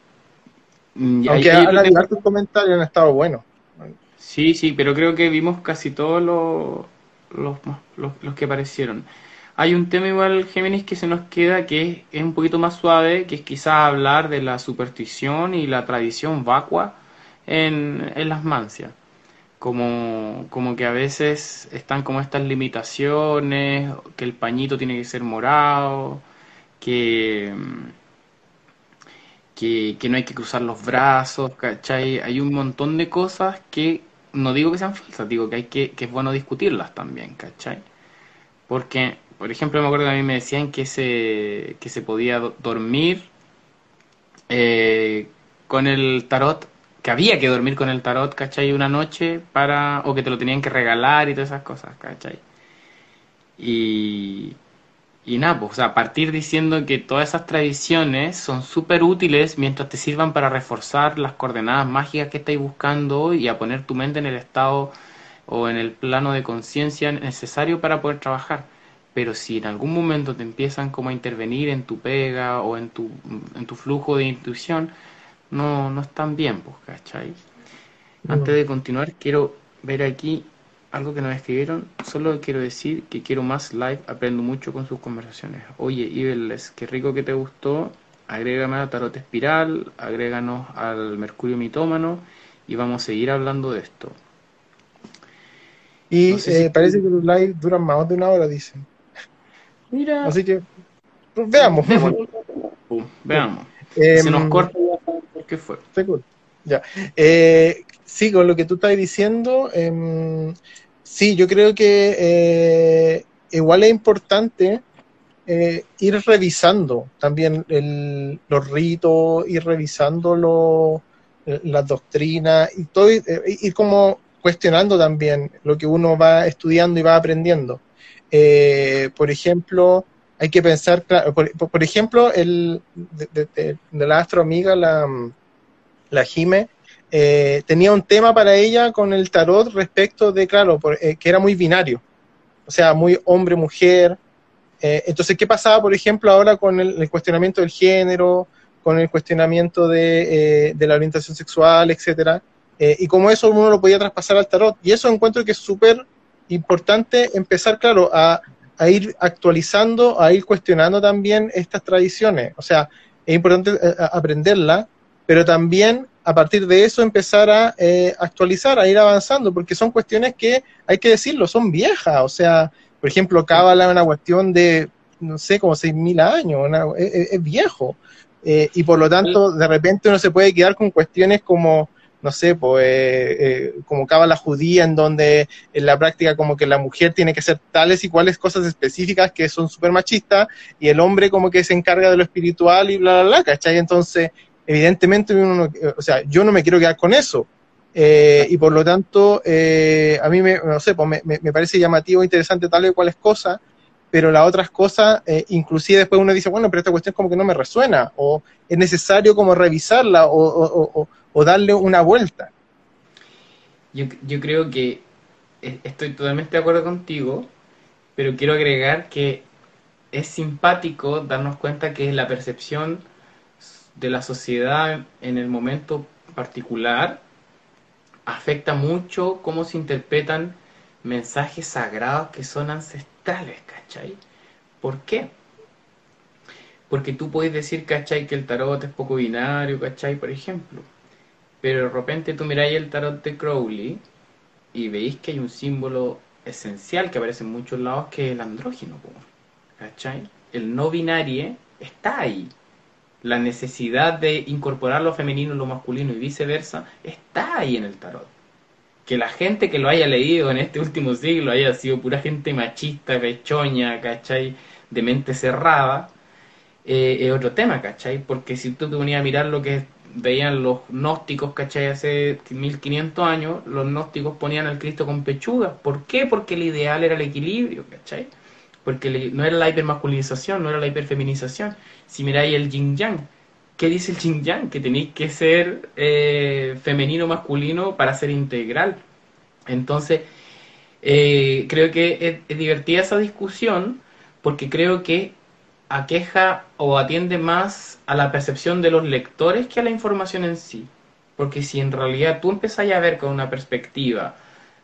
Aunque hay, tus comentarios han estado buenos. Sí, sí, pero creo que vimos casi todos los, los, que aparecieron. Hay un tema igual, Géminis, que se nos queda que es, un poquito más suave, que es quizás hablar de la superstición y la tradición vacua en, las mancias. Como, como que a veces están como estas limitaciones, que el pañito tiene que ser morado, que, que, que no hay que cruzar los brazos, ¿cachai? Hay un montón de cosas que no digo que sean falsas, digo que hay que, que es bueno discutirlas también, ¿cachai? Porque, por ejemplo, me acuerdo que a mí me decían que se, que se podía dormir eh, con el tarot, que había que dormir con el tarot, ¿cachai? Una noche para, o que te lo tenían que regalar y todas esas cosas, ¿cachai? Y, y nada, pues, o sea, partir diciendo que todas esas tradiciones son súper útiles mientras te sirvan para reforzar las coordenadas mágicas que estáis buscando y a poner tu mente en el estado o en el plano de conciencia necesario para poder trabajar. Pero si en algún momento te empiezan como a intervenir en tu pega o en tu, en tu flujo de intuición, no, no están bien, pues, ¿cachai? Antes de continuar, quiero ver aquí algo que nos escribieron, solo quiero decir que quiero más live, aprendo mucho con sus conversaciones. Oye, Ibeles, qué rico que te gustó, agrégame a Tarot Espiral, agréganos al Mercurio Mitómano y vamos a seguir hablando de esto. Y eh, parece que los live duran más de una hora, dicen. Mira. Así que, pues, veamos. Veamos. Se nos em, corta qué fue. Ya. Eh, sí, con lo que tú estás diciendo, eh, sí, yo creo que eh, igual es importante eh, ir revisando también los ritos, ir revisando las doctrinas y todo, ir como cuestionando también lo que uno va estudiando y va aprendiendo. Por ejemplo, hay que pensar, por, ejemplo, el, de, la astro amiga, la, la Jime, eh, tenía un tema para ella con el tarot respecto de, claro, eh, que era muy binario, o sea, muy hombre-mujer. Eh, entonces, ¿qué pasaba, por ejemplo, ahora con el, cuestionamiento del género, con el cuestionamiento de, la orientación sexual, etcétera? y cómo eso uno lo podía traspasar al tarot. Y eso encuentro que es súper importante empezar, claro, a, a ir actualizando, a ir cuestionando también estas tradiciones. O sea, es importante aprenderla, pero también a partir de eso empezar a eh, actualizar, a ir avanzando, porque son cuestiones que, hay que decirlo, son viejas. O sea, por ejemplo, Cábala es una cuestión de, no sé, como 6.000 años, es, viejo. Eh, y por lo tanto, de repente uno se puede quedar con cuestiones como, no sé, pues, eh, como Cábala judía, en donde en la práctica como que la mujer tiene que hacer tales y cuales cosas específicas que son súper machistas, y el hombre como que se encarga de lo espiritual y bla, bla, bla, ¿cachai? Entonces, evidentemente uno, o sea, yo no me quiero quedar con eso. Eh, y por lo tanto, eh, a mí me, no sé, pues me, parece llamativo, interesante tal y cuales cosas, pero las otras cosas, eh, inclusive después uno dice, bueno, pero esta cuestión como que no me resuena, o es necesario como revisarla o, o, o, darle una vuelta. Yo, yo creo que estoy totalmente de acuerdo contigo, pero quiero agregar que es simpático darnos cuenta que la percepción de la sociedad en el momento particular afecta mucho cómo se interpretan mensajes sagrados que son ancestrales, ¿cachai? ¿Por qué? Porque tú puedes decir, ¿cachai? Que el tarot es poco binario, ¿cachai? Por ejemplo. Pero de repente tú miráis el tarot de Crowley y veis que hay un símbolo esencial que aparece en muchos lados que es el andrógeno, ¿cachai? El no binario está ahí. La necesidad de incorporar lo femenino en lo masculino y viceversa está ahí en el tarot. Que la gente que lo haya leído en este último siglo haya sido pura gente machista, pechoña, ¿cachai? De mente cerrada, eh, es otro tema, ¿cachai? Porque si tú te ponías a mirar lo que veían los gnósticos, ¿cachai? Hace 1500 años, los gnósticos ponían al Cristo con pechuga. ¿Por qué? Porque el ideal era el equilibrio, ¿cachai? Porque no era la hipermasculinización, no era la hiperfeminización. Si miráis el yin yang, ¿qué dice el yin yang? Que tenéis que ser eh, femenino masculino para ser integral. Entonces, eh, creo que es divertida esa discusión porque creo que aqueja o atiende más a la percepción de los lectores que a la información en sí. Porque si en realidad tú empezás a ver con una perspectiva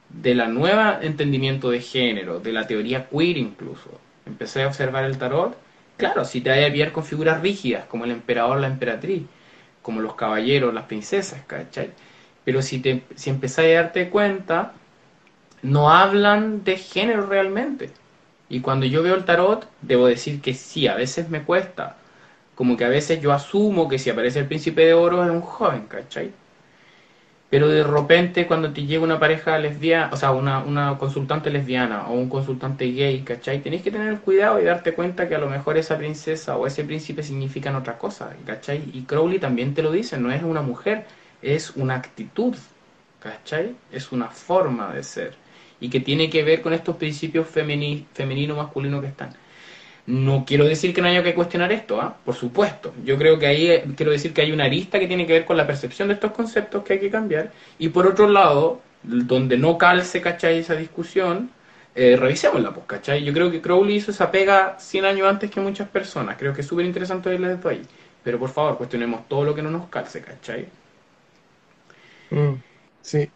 de la nueva entendimiento de género, de la teoría queer incluso, empecé a observar el tarot, claro, si te hay a ver con figuras rígidas, como el emperador, la emperatriz, como los caballeros, las princesas, ¿cachai? Pero si, te, si empezás a darte cuenta, no hablan de género realmente y cuando yo veo el tarot, debo decir que sí, a veces me cuesta. Como que a veces yo asumo que si aparece el príncipe de oro es un joven, ¿cachai? Pero de repente cuando te llega una pareja lesbiana, o sea, una, una consultante lesbiana o un consultante gay, ¿cachai? Tenés que tener cuidado y darte cuenta que a lo mejor esa princesa o ese príncipe significan otra cosa, ¿cachai? Y Crowley también te lo dice, no es una mujer, es una actitud, ¿cachai? Es una forma de ser y que tiene que ver con estos principios femenino, masculino que están. No quiero decir que no haya que cuestionar esto, ¿ah? por supuesto. Yo creo que ahí eh, quiero decir que hay una arista que tiene que ver con la percepción de estos conceptos que hay que cambiar. Y por otro lado, donde no calce, ¿cachai? Esa discusión, eh, revisémosla, pues, ¿cachai? Yo creo que Crowley hizo esa pega 100 años antes que muchas personas. Creo que es súper interesante verla desde ahí. Pero por favor, cuestionemos todo lo que no nos calce, ¿cachai? Mm, sí.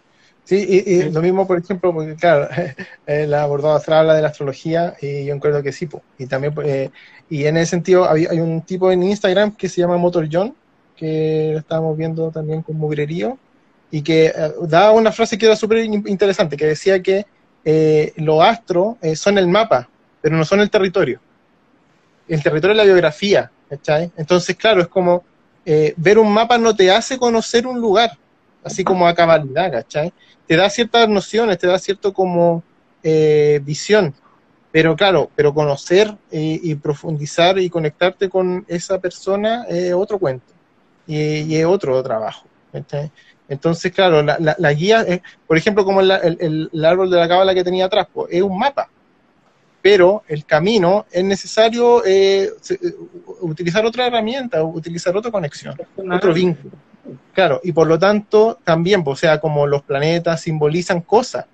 Sí, y, lo mismo, por ejemplo, porque claro, <laughs> la abordada habla de la astrología y yo encuentro que sí, y también, eh, y en ese sentido hay, hay, un tipo en Instagram que se llama Motor John, que lo estábamos viendo también con Mugrerío, y que eh, daba una frase que era súper interesante, que decía que eh, los astros son el mapa, pero no son el territorio. El territorio es la biografía, ¿cachai? Entonces, claro, es como ver un mapa no te hace conocer un lugar, así como a cabalidad, ¿cachai? te da ciertas nociones, te da cierto como eh, visión, pero claro, pero conocer y, profundizar y conectarte con esa persona es otro cuento y, es otro trabajo. Entonces, claro, la, guía, por ejemplo, como el, árbol de la cábala que tenía atrás, pues, es un mapa, pero el camino es necesario eh, utilizar otra herramienta, utilizar otra conexión, otro vínculo. Claro, y por lo tanto también, o sea, como los planetas simbolizan cosas,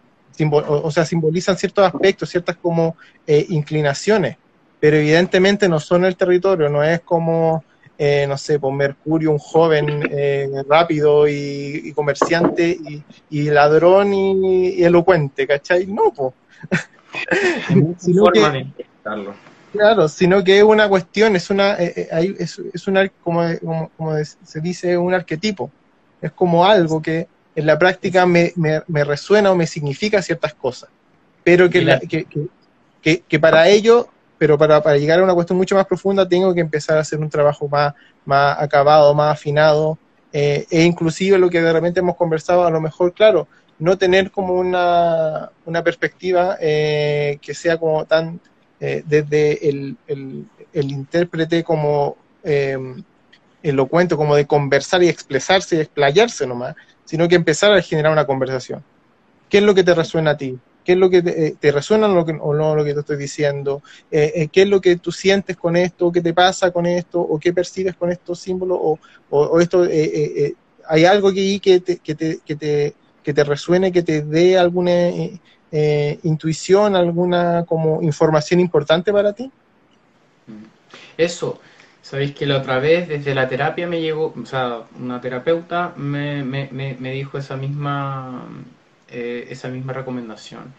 o, sea, simbolizan ciertos aspectos, ciertas como eh, inclinaciones, pero evidentemente no son el territorio, no es como, eh, no sé, por pues, Mercurio, un joven eh, rápido y, comerciante y, ladrón y, elocuente, ¿cachai? No, pues. <laughs> Claro, sino que es una cuestión, es una, eh, eh, es, es, una como, como, se dice, un arquetipo. Es como algo que en la práctica me, me, resuena o me significa ciertas cosas. Pero que, que, que, para ello, pero para, para, llegar a una cuestión mucho más profunda, tengo que empezar a hacer un trabajo más, más acabado, más afinado, eh, e inclusive lo que de repente hemos conversado, a lo mejor, claro, no tener como una, una perspectiva que sea como tan eh, desde el, el, intérprete como eh, elocuente, como de conversar y expresarse y explayarse nomás, sino que empezar a generar una conversación. ¿Qué es lo que te resuena a ti? ¿Qué es lo que te, eh, resuena lo que, o no lo que te estoy diciendo? ¿Qué es lo que tú sientes con esto? ¿Qué te pasa con esto? ¿O qué percibes con estos símbolos? ¿O, o, esto, hay algo que, que, te, que, te, que, te, que te resuene, que te dé alguna eh, intuición, alguna como información importante para ti? Eso, sabéis que la otra vez desde la terapia me llegó, o sea, una terapeuta me, me, me, dijo esa misma, eh, esa misma recomendación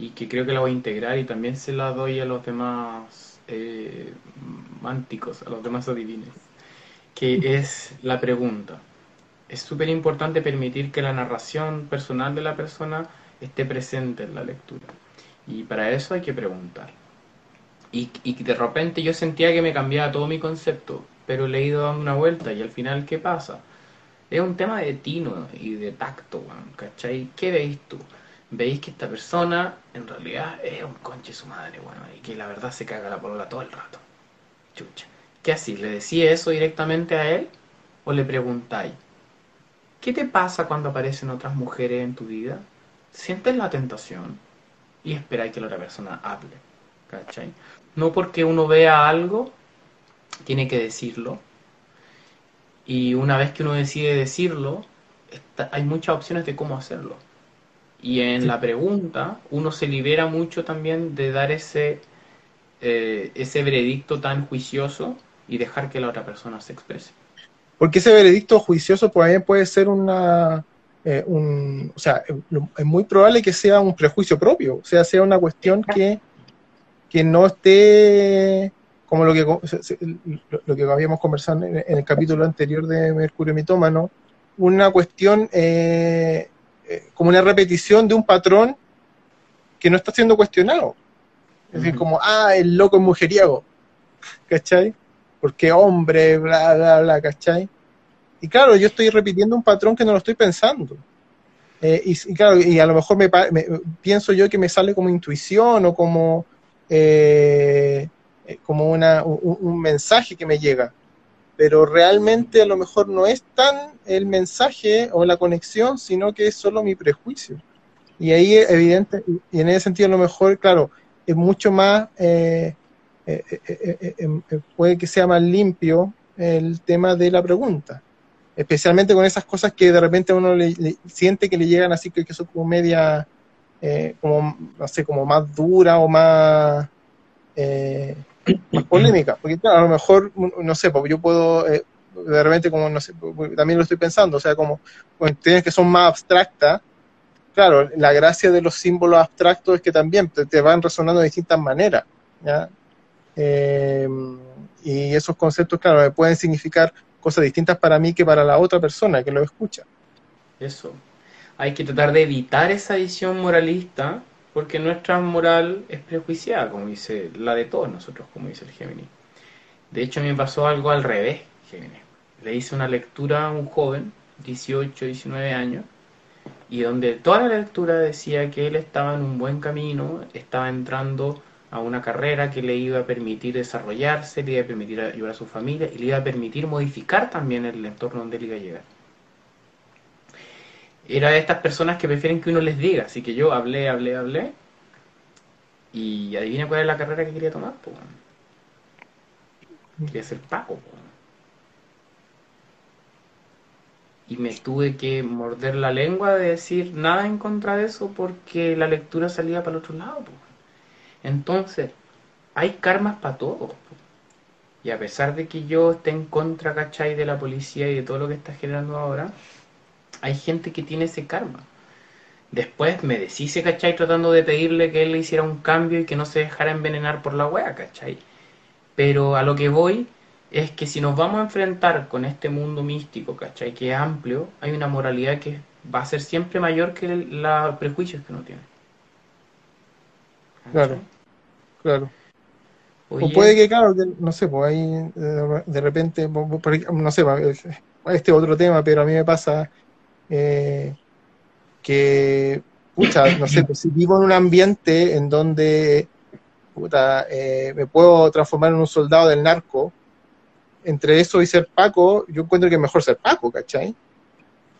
y que creo que la voy a integrar y también se la doy a los demás eh, mánticos, a los demás adivines, que es la pregunta. Es súper importante permitir que la narración personal de la persona esté presente en la lectura. Y para eso hay que preguntar. Y, y de repente yo sentía que me cambiaba todo mi concepto, pero le he ido dando una vuelta y al final, ¿qué pasa? Es un tema de tino y de tacto, ¿cachai? ¿Qué veis tú? veis que esta persona en realidad es un conche su madre, bueno, y que la verdad se caga la polola todo el rato. Chucha. ¿Qué así? ¿Le decía eso directamente a él? ¿O le preguntáis? ¿Qué te pasa cuando aparecen otras mujeres en tu vida? Sientes la tentación y esperáis que la otra persona hable. ¿Cachai? No porque uno vea algo, tiene que decirlo. Y una vez que uno decide decirlo, hay muchas opciones de cómo hacerlo. Y en la pregunta uno se libera mucho también de dar ese, eh, ese veredicto tan juicioso y dejar que la otra persona se exprese. Porque ese veredicto juicioso pues, puede ser una... Eh, un, o sea, es muy probable que sea un prejuicio propio, o sea, sea una cuestión que, que no esté como lo que, lo que habíamos conversado en, el capítulo anterior de Mercurio Mitómano, una cuestión eh, eh, como una repetición de un patrón que no está siendo cuestionado. Es decir, como, ah, el loco es mujeriego, ¿cachai? Porque hombre, bla, bla, bla, ¿cachai? Y claro, yo estoy repitiendo un patrón que no lo estoy pensando. Eh, y, claro, y a lo mejor me, pienso yo que me sale como intuición o como, eh, como una, un, mensaje que me llega pero realmente a lo mejor no es tan el mensaje o la conexión, sino que es solo mi prejuicio. Y ahí, evidente, y en ese sentido, a lo mejor, claro, es mucho más, eh, eh, eh, puede que sea más limpio el tema de la pregunta. Especialmente con esas cosas que de repente uno le, siente que le llegan así que, que son como media, como, no sé, como más dura o más <clears throat> más polémica, porque claro, a lo mejor, no sé, porque yo puedo, eh, de repente, como, no sé, también lo estoy pensando, o sea, como cuestiones que son más abstractas, claro, la gracia de los símbolos abstractos es que también te, van resonando de distintas maneras, ¿ya? Y esos conceptos, claro, pueden significar cosas distintas para mí que para la otra persona que lo escucha. Eso. Hay que tratar de evitar esa visión moralista porque nuestra moral es prejuiciada, como dice la de todos nosotros, como dice el Géminis. De hecho, a mí me pasó algo al revés, Géminis. Le hice una lectura a un joven, 18, 19 años, y donde toda la lectura decía que él estaba en un buen camino, estaba entrando a una carrera que le iba a permitir desarrollarse, le iba a permitir ayudar a su familia y le iba a permitir modificar también el entorno donde él iba a llegar era de estas personas que prefieren que uno les diga. Así que yo hablé, hablé, hablé. Y adivina cuál es la carrera que quería tomar. Pues. Quería ser Paco. Y me tuve que morder la lengua de decir nada en contra de eso porque la lectura salía para el otro lado. Entonces, hay karmas para todo. Y a pesar de que yo esté en contra, ¿cachai? De la policía y de todo lo que está generando ahora, hay gente que tiene ese karma. Después me deshice, ¿cachai? Tratando de pedirle que él le hiciera un cambio y que no se dejara envenenar por la wea, ¿cachai? Pero a lo que voy es que si nos vamos a enfrentar con este mundo místico, ¿cachai? Que es amplio, hay una moralidad que va a ser siempre mayor que los prejuicios que uno tiene. Claro, claro. o puede que, claro, no sé, pues ahí de repente, no sé, este otro tema, pero a mí me pasa eh, que, pucha, no sé, pues, si vivo en un ambiente en donde puta, eh, me puedo transformar en un soldado del narco, entre eso y ser Paco, yo encuentro que es mejor ser Paco, ¿cachai?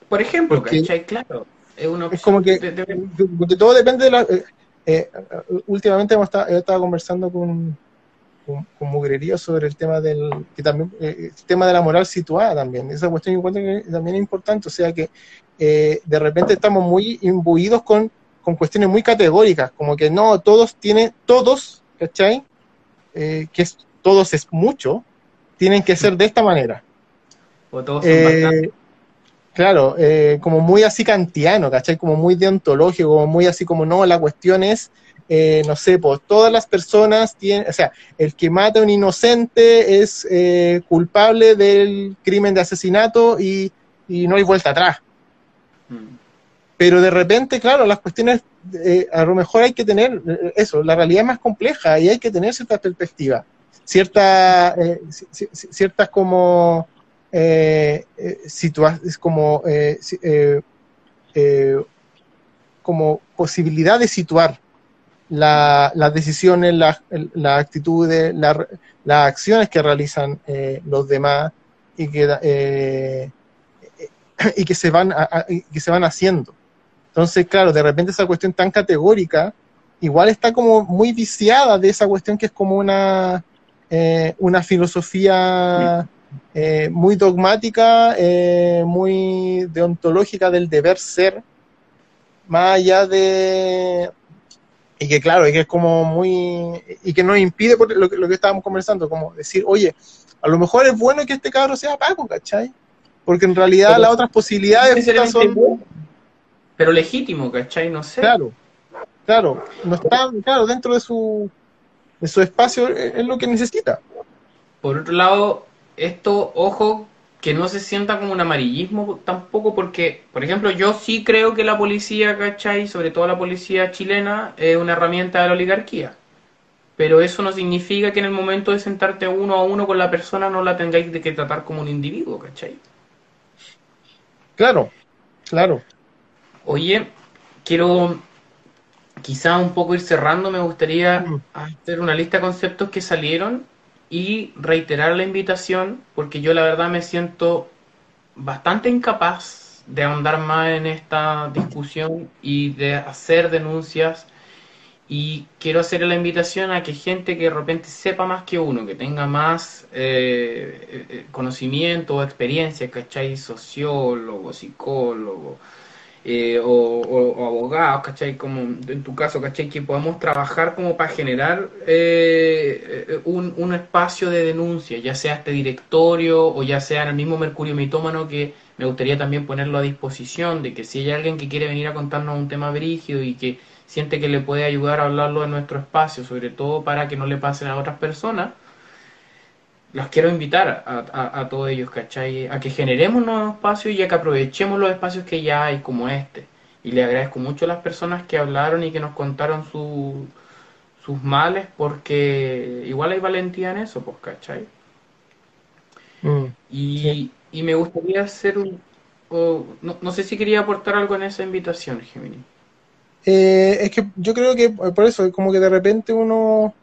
Por ejemplo, ¿cachai? Claro. Es, como que, todo depende de la... Eh, últimamente hemos estado, he estado conversando con, con, mugrería sobre el tema del que también eh, el tema de la moral situada también esa cuestión encuentro que también es importante o sea que eh, de repente estamos muy imbuidos con con cuestiones muy categóricas, como que no, todos tienen, todos, ¿cachai? Eh, que es, todos es mucho, tienen que ser de esta manera. O todos son eh, Claro, eh, como muy así kantiano, ¿cachai? Como muy deontológico, como muy así como, no, la cuestión es, eh, no sé, pues todas las personas tienen, o sea, el que mata a un inocente es eh, culpable del crimen de asesinato y, no hay vuelta atrás. Mm. Pero de repente, claro, las cuestiones, a lo mejor hay que tener eso, la realidad es más compleja y hay que tener cierta perspectiva, cierta, ciertas como eh, eh eh, como posibilidad de situar las decisiones, las la actitudes, las acciones que realizan los demás y que, y que, se van que se van haciendo. Entonces, claro, de repente esa cuestión tan categórica igual está como muy viciada de esa cuestión que es como una, una filosofía eh, muy dogmática, eh, muy deontológica del deber ser, más allá de... Y que claro, y que es como muy... Y que nos impide lo que, lo que estábamos conversando, como decir, oye, a lo mejor es bueno que este cabro sea Paco, ¿cachai? Porque en realidad las otras posibilidades son... Pero legítimo, ¿cachai? No sé. Claro, claro, no está, claro, dentro de su, de su espacio es lo que necesita. Por otro lado, esto, ojo, que no se sienta como un amarillismo tampoco, porque, por ejemplo, yo sí creo que la policía, ¿cachai? Sobre todo la policía chilena, es una herramienta de la oligarquía. Pero eso no significa que en el momento de sentarte uno a uno con la persona no la tengáis de que tratar como un individuo, ¿cachai? Claro, claro. Oye, quiero quizá un poco ir cerrando, me gustaría mm. hacer una lista de conceptos que salieron y reiterar la invitación porque yo la verdad me siento bastante incapaz de ahondar más en esta discusión y de hacer denuncias y quiero hacer la invitación a que gente que de repente sepa más que uno, que tenga más eh, eh, eh, conocimiento o experiencia, ¿cachai? Sociólogo, psicólogo, eh, o, abogados, ¿cachai? Como en tu caso, ¿cachai? Que podamos trabajar como para generar eh, eh, un, un, espacio de denuncia, ya sea este directorio o ya sea el mismo Mercurio Mitómano que me gustaría también ponerlo a disposición de que si hay alguien que quiere venir a contarnos un tema brígido y que siente que le puede ayudar a hablarlo en nuestro espacio, sobre todo para que no le pasen a otras personas, los quiero invitar a, a, todos ellos, ¿cachai? A que generemos nuevos espacios y a que aprovechemos los espacios que ya hay, como este. Y le agradezco mucho a las personas que hablaron y que nos contaron sus males, porque igual hay valentía en eso, pues, ¿cachai? Mm, y, y, me gustaría hacer un... no, no, sé si quería aportar algo en esa invitación, Gemini. Eh, es que yo creo que por eso, como que de repente uno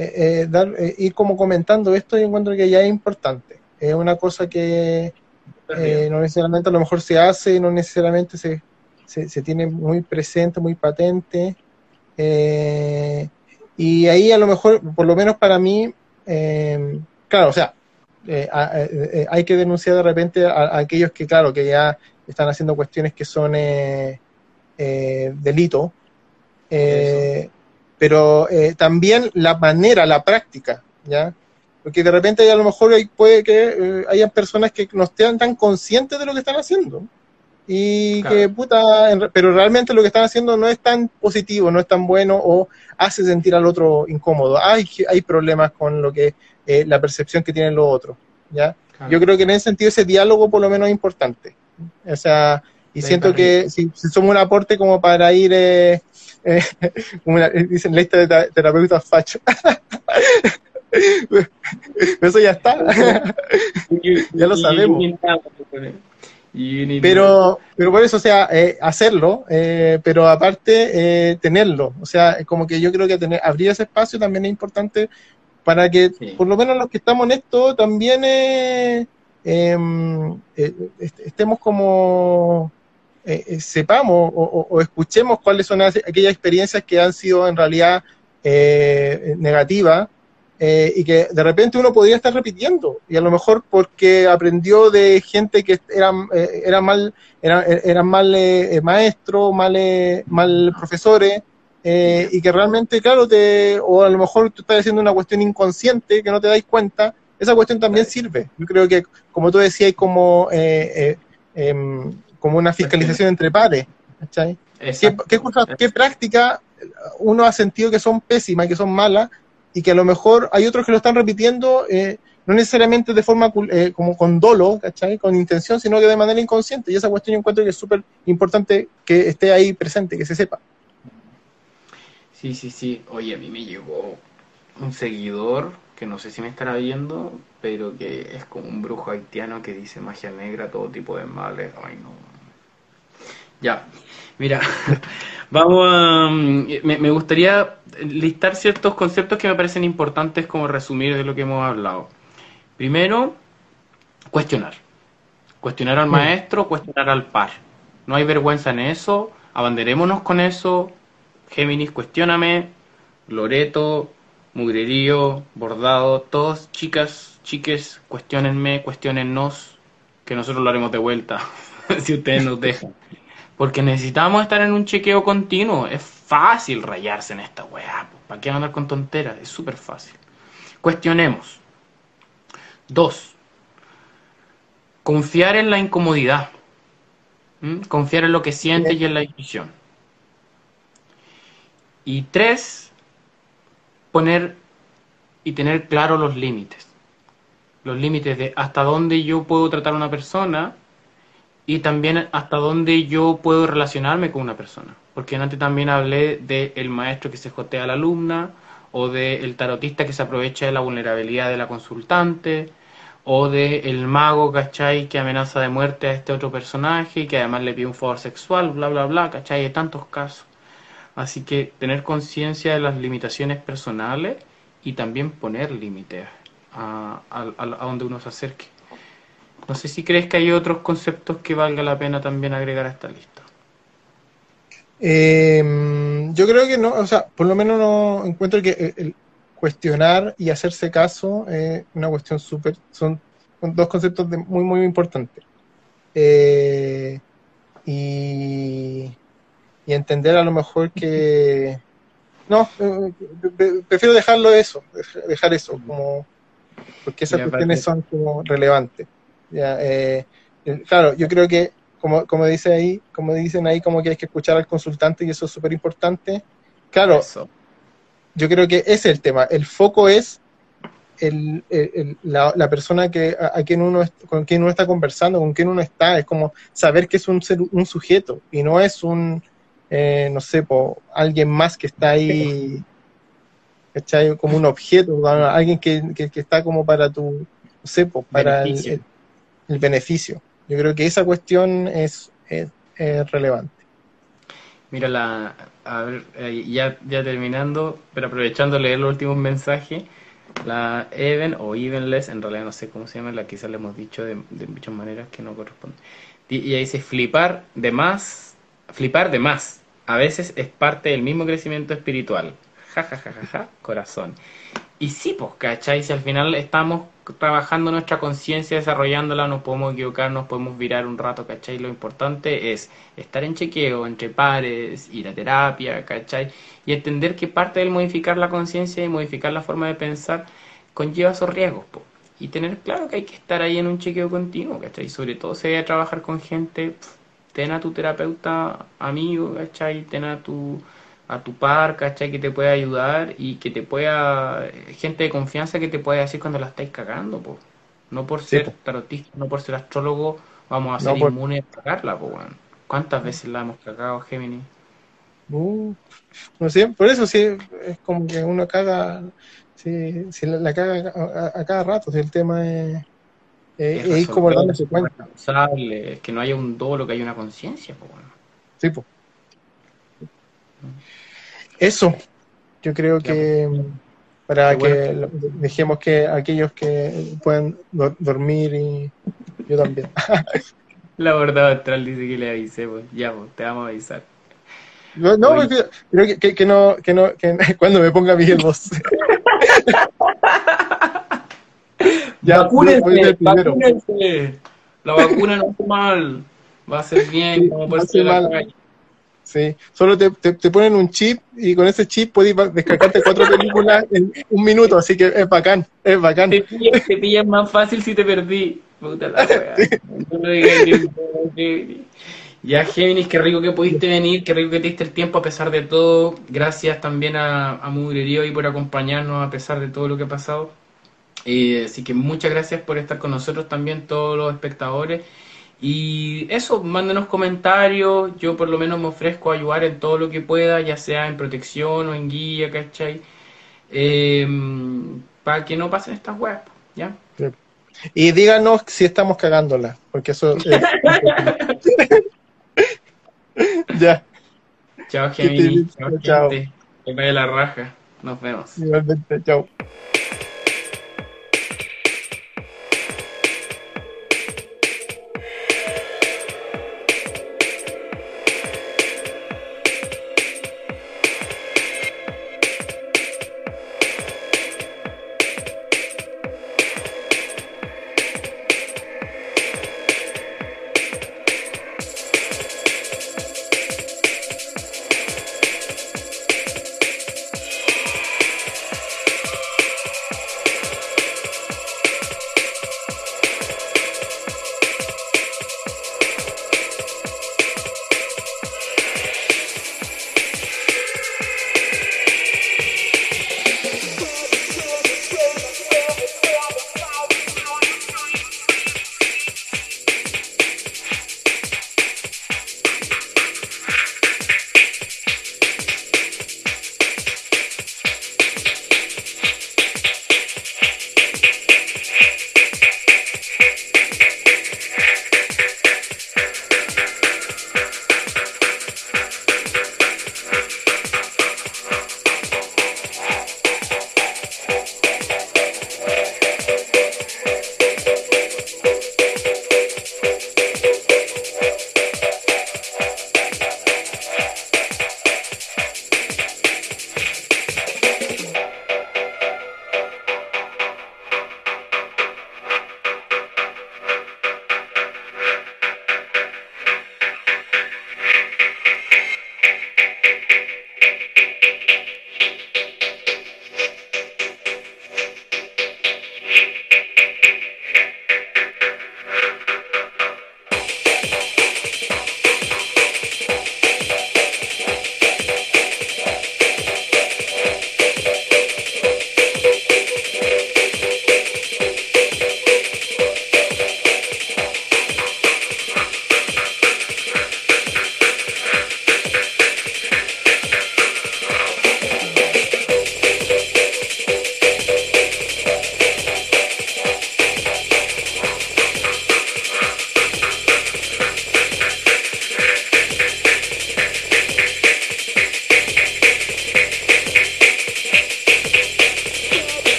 eh, eh, dar, eh, ir como comentando esto, y encuentro que ya es importante. Es una cosa que no necesariamente a lo mejor se hace, no necesariamente se, se, tiene muy presente, muy patente. y ahí a lo mejor, por lo menos para mí, claro, o sea, hay que denunciar de repente a, aquellos que, claro, que ya están haciendo cuestiones que son delito pero eh, también la manera, la práctica, ¿ya? Porque de repente a lo mejor hay, puede que eh, haya personas que no estén tan conscientes de lo que están haciendo. Y que, puta, pero realmente lo que están haciendo no es tan positivo, no es tan bueno o hace sentir al otro incómodo. Hay, hay problemas con lo que, eh, la percepción que tienen los otros, ¿ya? Yo creo que en ese sentido ese diálogo por lo menos es importante. O sea, y siento que si, si, somos un aporte como para ir eh, eh, <laughs> dicen lista de terapeutas facho. <laughs> Eso ya está. <laughs> ya lo sabemos. Pero, pero por eso, o sea, eh, hacerlo, eh, pero aparte tenerlo. O sea, como que yo creo que tener, abrir ese espacio también es importante para que, por lo menos los que estamos en esto, también em, estemos como eh, eh, sepamos o, escuchemos cuáles son aquellas experiencias que han sido en realidad eh, negativas eh, y que de repente uno podría estar repitiendo, y a lo mejor porque aprendió de gente que eran, eh, era mal, eran, eran mal maestros, mal, mal profesores, y que realmente, claro, te, o a lo mejor tú estás haciendo una cuestión inconsciente que no te dais cuenta, esa cuestión también sirve. Yo creo que, como tú decías, como, em, como una fiscalización entre pares. ¿Qué, qué, qué práctica uno ha sentido que son pésimas que son malas? y que a lo mejor hay otros que lo están repitiendo, eh, no necesariamente de forma eh, como con dolo, ¿cachai? Con intención, sino que de manera inconsciente. Y esa cuestión yo encuentro que es súper importante que esté ahí presente, que se sepa. Sí, sí, sí. Oye, a mí me llegó un seguidor que no sé si me estará viendo, pero que es como un brujo haitiano que dice magia negra, todo tipo de males. Ay, no. Ya, mira, <laughs> vamos a... Me, me gustaría listar ciertos conceptos que me parecen importantes como resumir de lo que hemos hablado. Primero, cuestionar. Cuestionar al maestro, cuestionar al par. No hay vergüenza en eso, abanderémonos con eso. Géminis, cuestioname. Loreto, Mugrerío, Bordado, todos chicas, chiques, cuestionenme, cuestionennos, que nosotros lo haremos de vuelta, <laughs> si ustedes nos dejan. Porque necesitamos estar en un chequeo continuo. Es fácil rayarse en esta weá. ¿Para qué andar con tonteras? Es súper fácil. Cuestionemos. Dos. Confiar en la incomodidad. Confiar en lo que sientes y en la intuición. Y tres, poner y tener claro los límites. Los límites de hasta dónde yo puedo tratar a una persona y también hasta dónde yo puedo relacionarme con una persona porque antes también hablé del maestro que se jotea a la alumna, o del tarotista que se aprovecha de la vulnerabilidad de la consultante, o del mago, ¿cachai? Que amenaza de muerte a este otro personaje y que además le pide un favor sexual, bla, bla, bla, ¿cachai? Hay tantos casos. Así que tener conciencia de las limitaciones personales y también poner límites a, a, donde uno se acerque. No sé si crees que hay otros conceptos que valga la pena también agregar a esta lista. Eh, yo creo que no, o sea, por lo menos no encuentro que el, cuestionar y hacerse caso es una cuestión súper, son dos conceptos muy, muy importantes. Eh, y, entender a lo mejor que, <laughs> no, eh, prefiero dejarlo eso, dejar eso, como, porque esas cuestiones son como relevantes. Ya, eh, claro, yo creo que como, como, dice ahí, como dicen ahí, como que hay que escuchar al consultante y eso es súper importante. Claro, yo creo que ese es el tema. El foco es el, la, persona que, a, quien uno, con quien uno está conversando, con quien uno está. Es como saber que es un, ser, un sujeto y no es un, eh, no sé, alguien más que está ahí, Como un objeto, alguien que, que, está como para tu, no sé, para el beneficio. Yo creo que esa cuestión es, relevante. Mira, la, a ver, eh, ya, ya terminando, pero aprovechando de leer los últimos mensajes, la Even o Evenless, en realidad no sé cómo se llama, la quizás le hemos dicho de, muchas maneras que no corresponde. Y ella dice flipar de más, flipar de más, a veces es parte del mismo crecimiento espiritual. Corazón. Y sí, pues, ¿cachai? Si al final estamos trabajando nuestra conciencia, desarrollándola, nos podemos equivocar, nos podemos virar un rato, ¿cachai? Lo importante es estar en chequeo, entre pares, ir a terapia, ¿cachai? Y entender que parte del modificar la conciencia y modificar la forma de pensar conlleva esos riesgos, pues. Y tener claro que hay que estar ahí en un chequeo continuo, ¿cachai? Sobre todo si hay a trabajar con gente, ten a tu terapeuta amigo, ¿cachai? Ten a tu a tu par, ¿cachai? Que te pueda ayudar y que te pueda, gente de confianza que te pueda decir cuando la estáis cagando, pues. No por ser tarotista, no por ser astrólogo, vamos a ser inmunes a cagarla, pues, ¿Cuántas veces la hemos cagado, Gemini? Uh, no sé, por eso sí, es como que uno caga, si, la, caga a, cada rato, si el tema es, es, como dándose cuenta. Es que no haya un dolo, que haya una conciencia, pues, bueno. Sí, pues. Eso, yo creo que para que dejemos que aquellos que puedan dormir y yo también. <laughs> La verdad astral dice que le avise, pues ya, pues, te vamos a avisar. No, no creo que, que, no, que no, que <laughs> cuando me ponga Miguel voz. <laughs> ya, vacúnense, vacúnense. La vacuna no es mal. Va a ser bien, como puede ser mal. Sí, solo te, te, ponen un chip y con ese chip puedes descargarte cuatro <laughs> películas en un minuto, así que es bacán, es bacán. Te pillas, más fácil si te perdí. Puta la <laughs> Ya, Géminis, qué rico que pudiste venir, qué rico que te diste el tiempo a pesar de todo. Gracias también a, a Mugrerío y por acompañarnos a pesar de todo lo que ha pasado. Eh, así que muchas gracias por estar con nosotros también, todos los espectadores. Y eso, mándenos comentarios, yo por lo menos me ofrezco a ayudar en todo lo que pueda, ya sea en protección o en guía, ¿cachai? Em, para que no pasen estas webs, ¿ya? Y díganos si estamos cagándola, porque eso es... <laughs> ya. Chao, Gemini. Chao, chao. Que vaya la raja. Nos vemos. Igualmente, chao.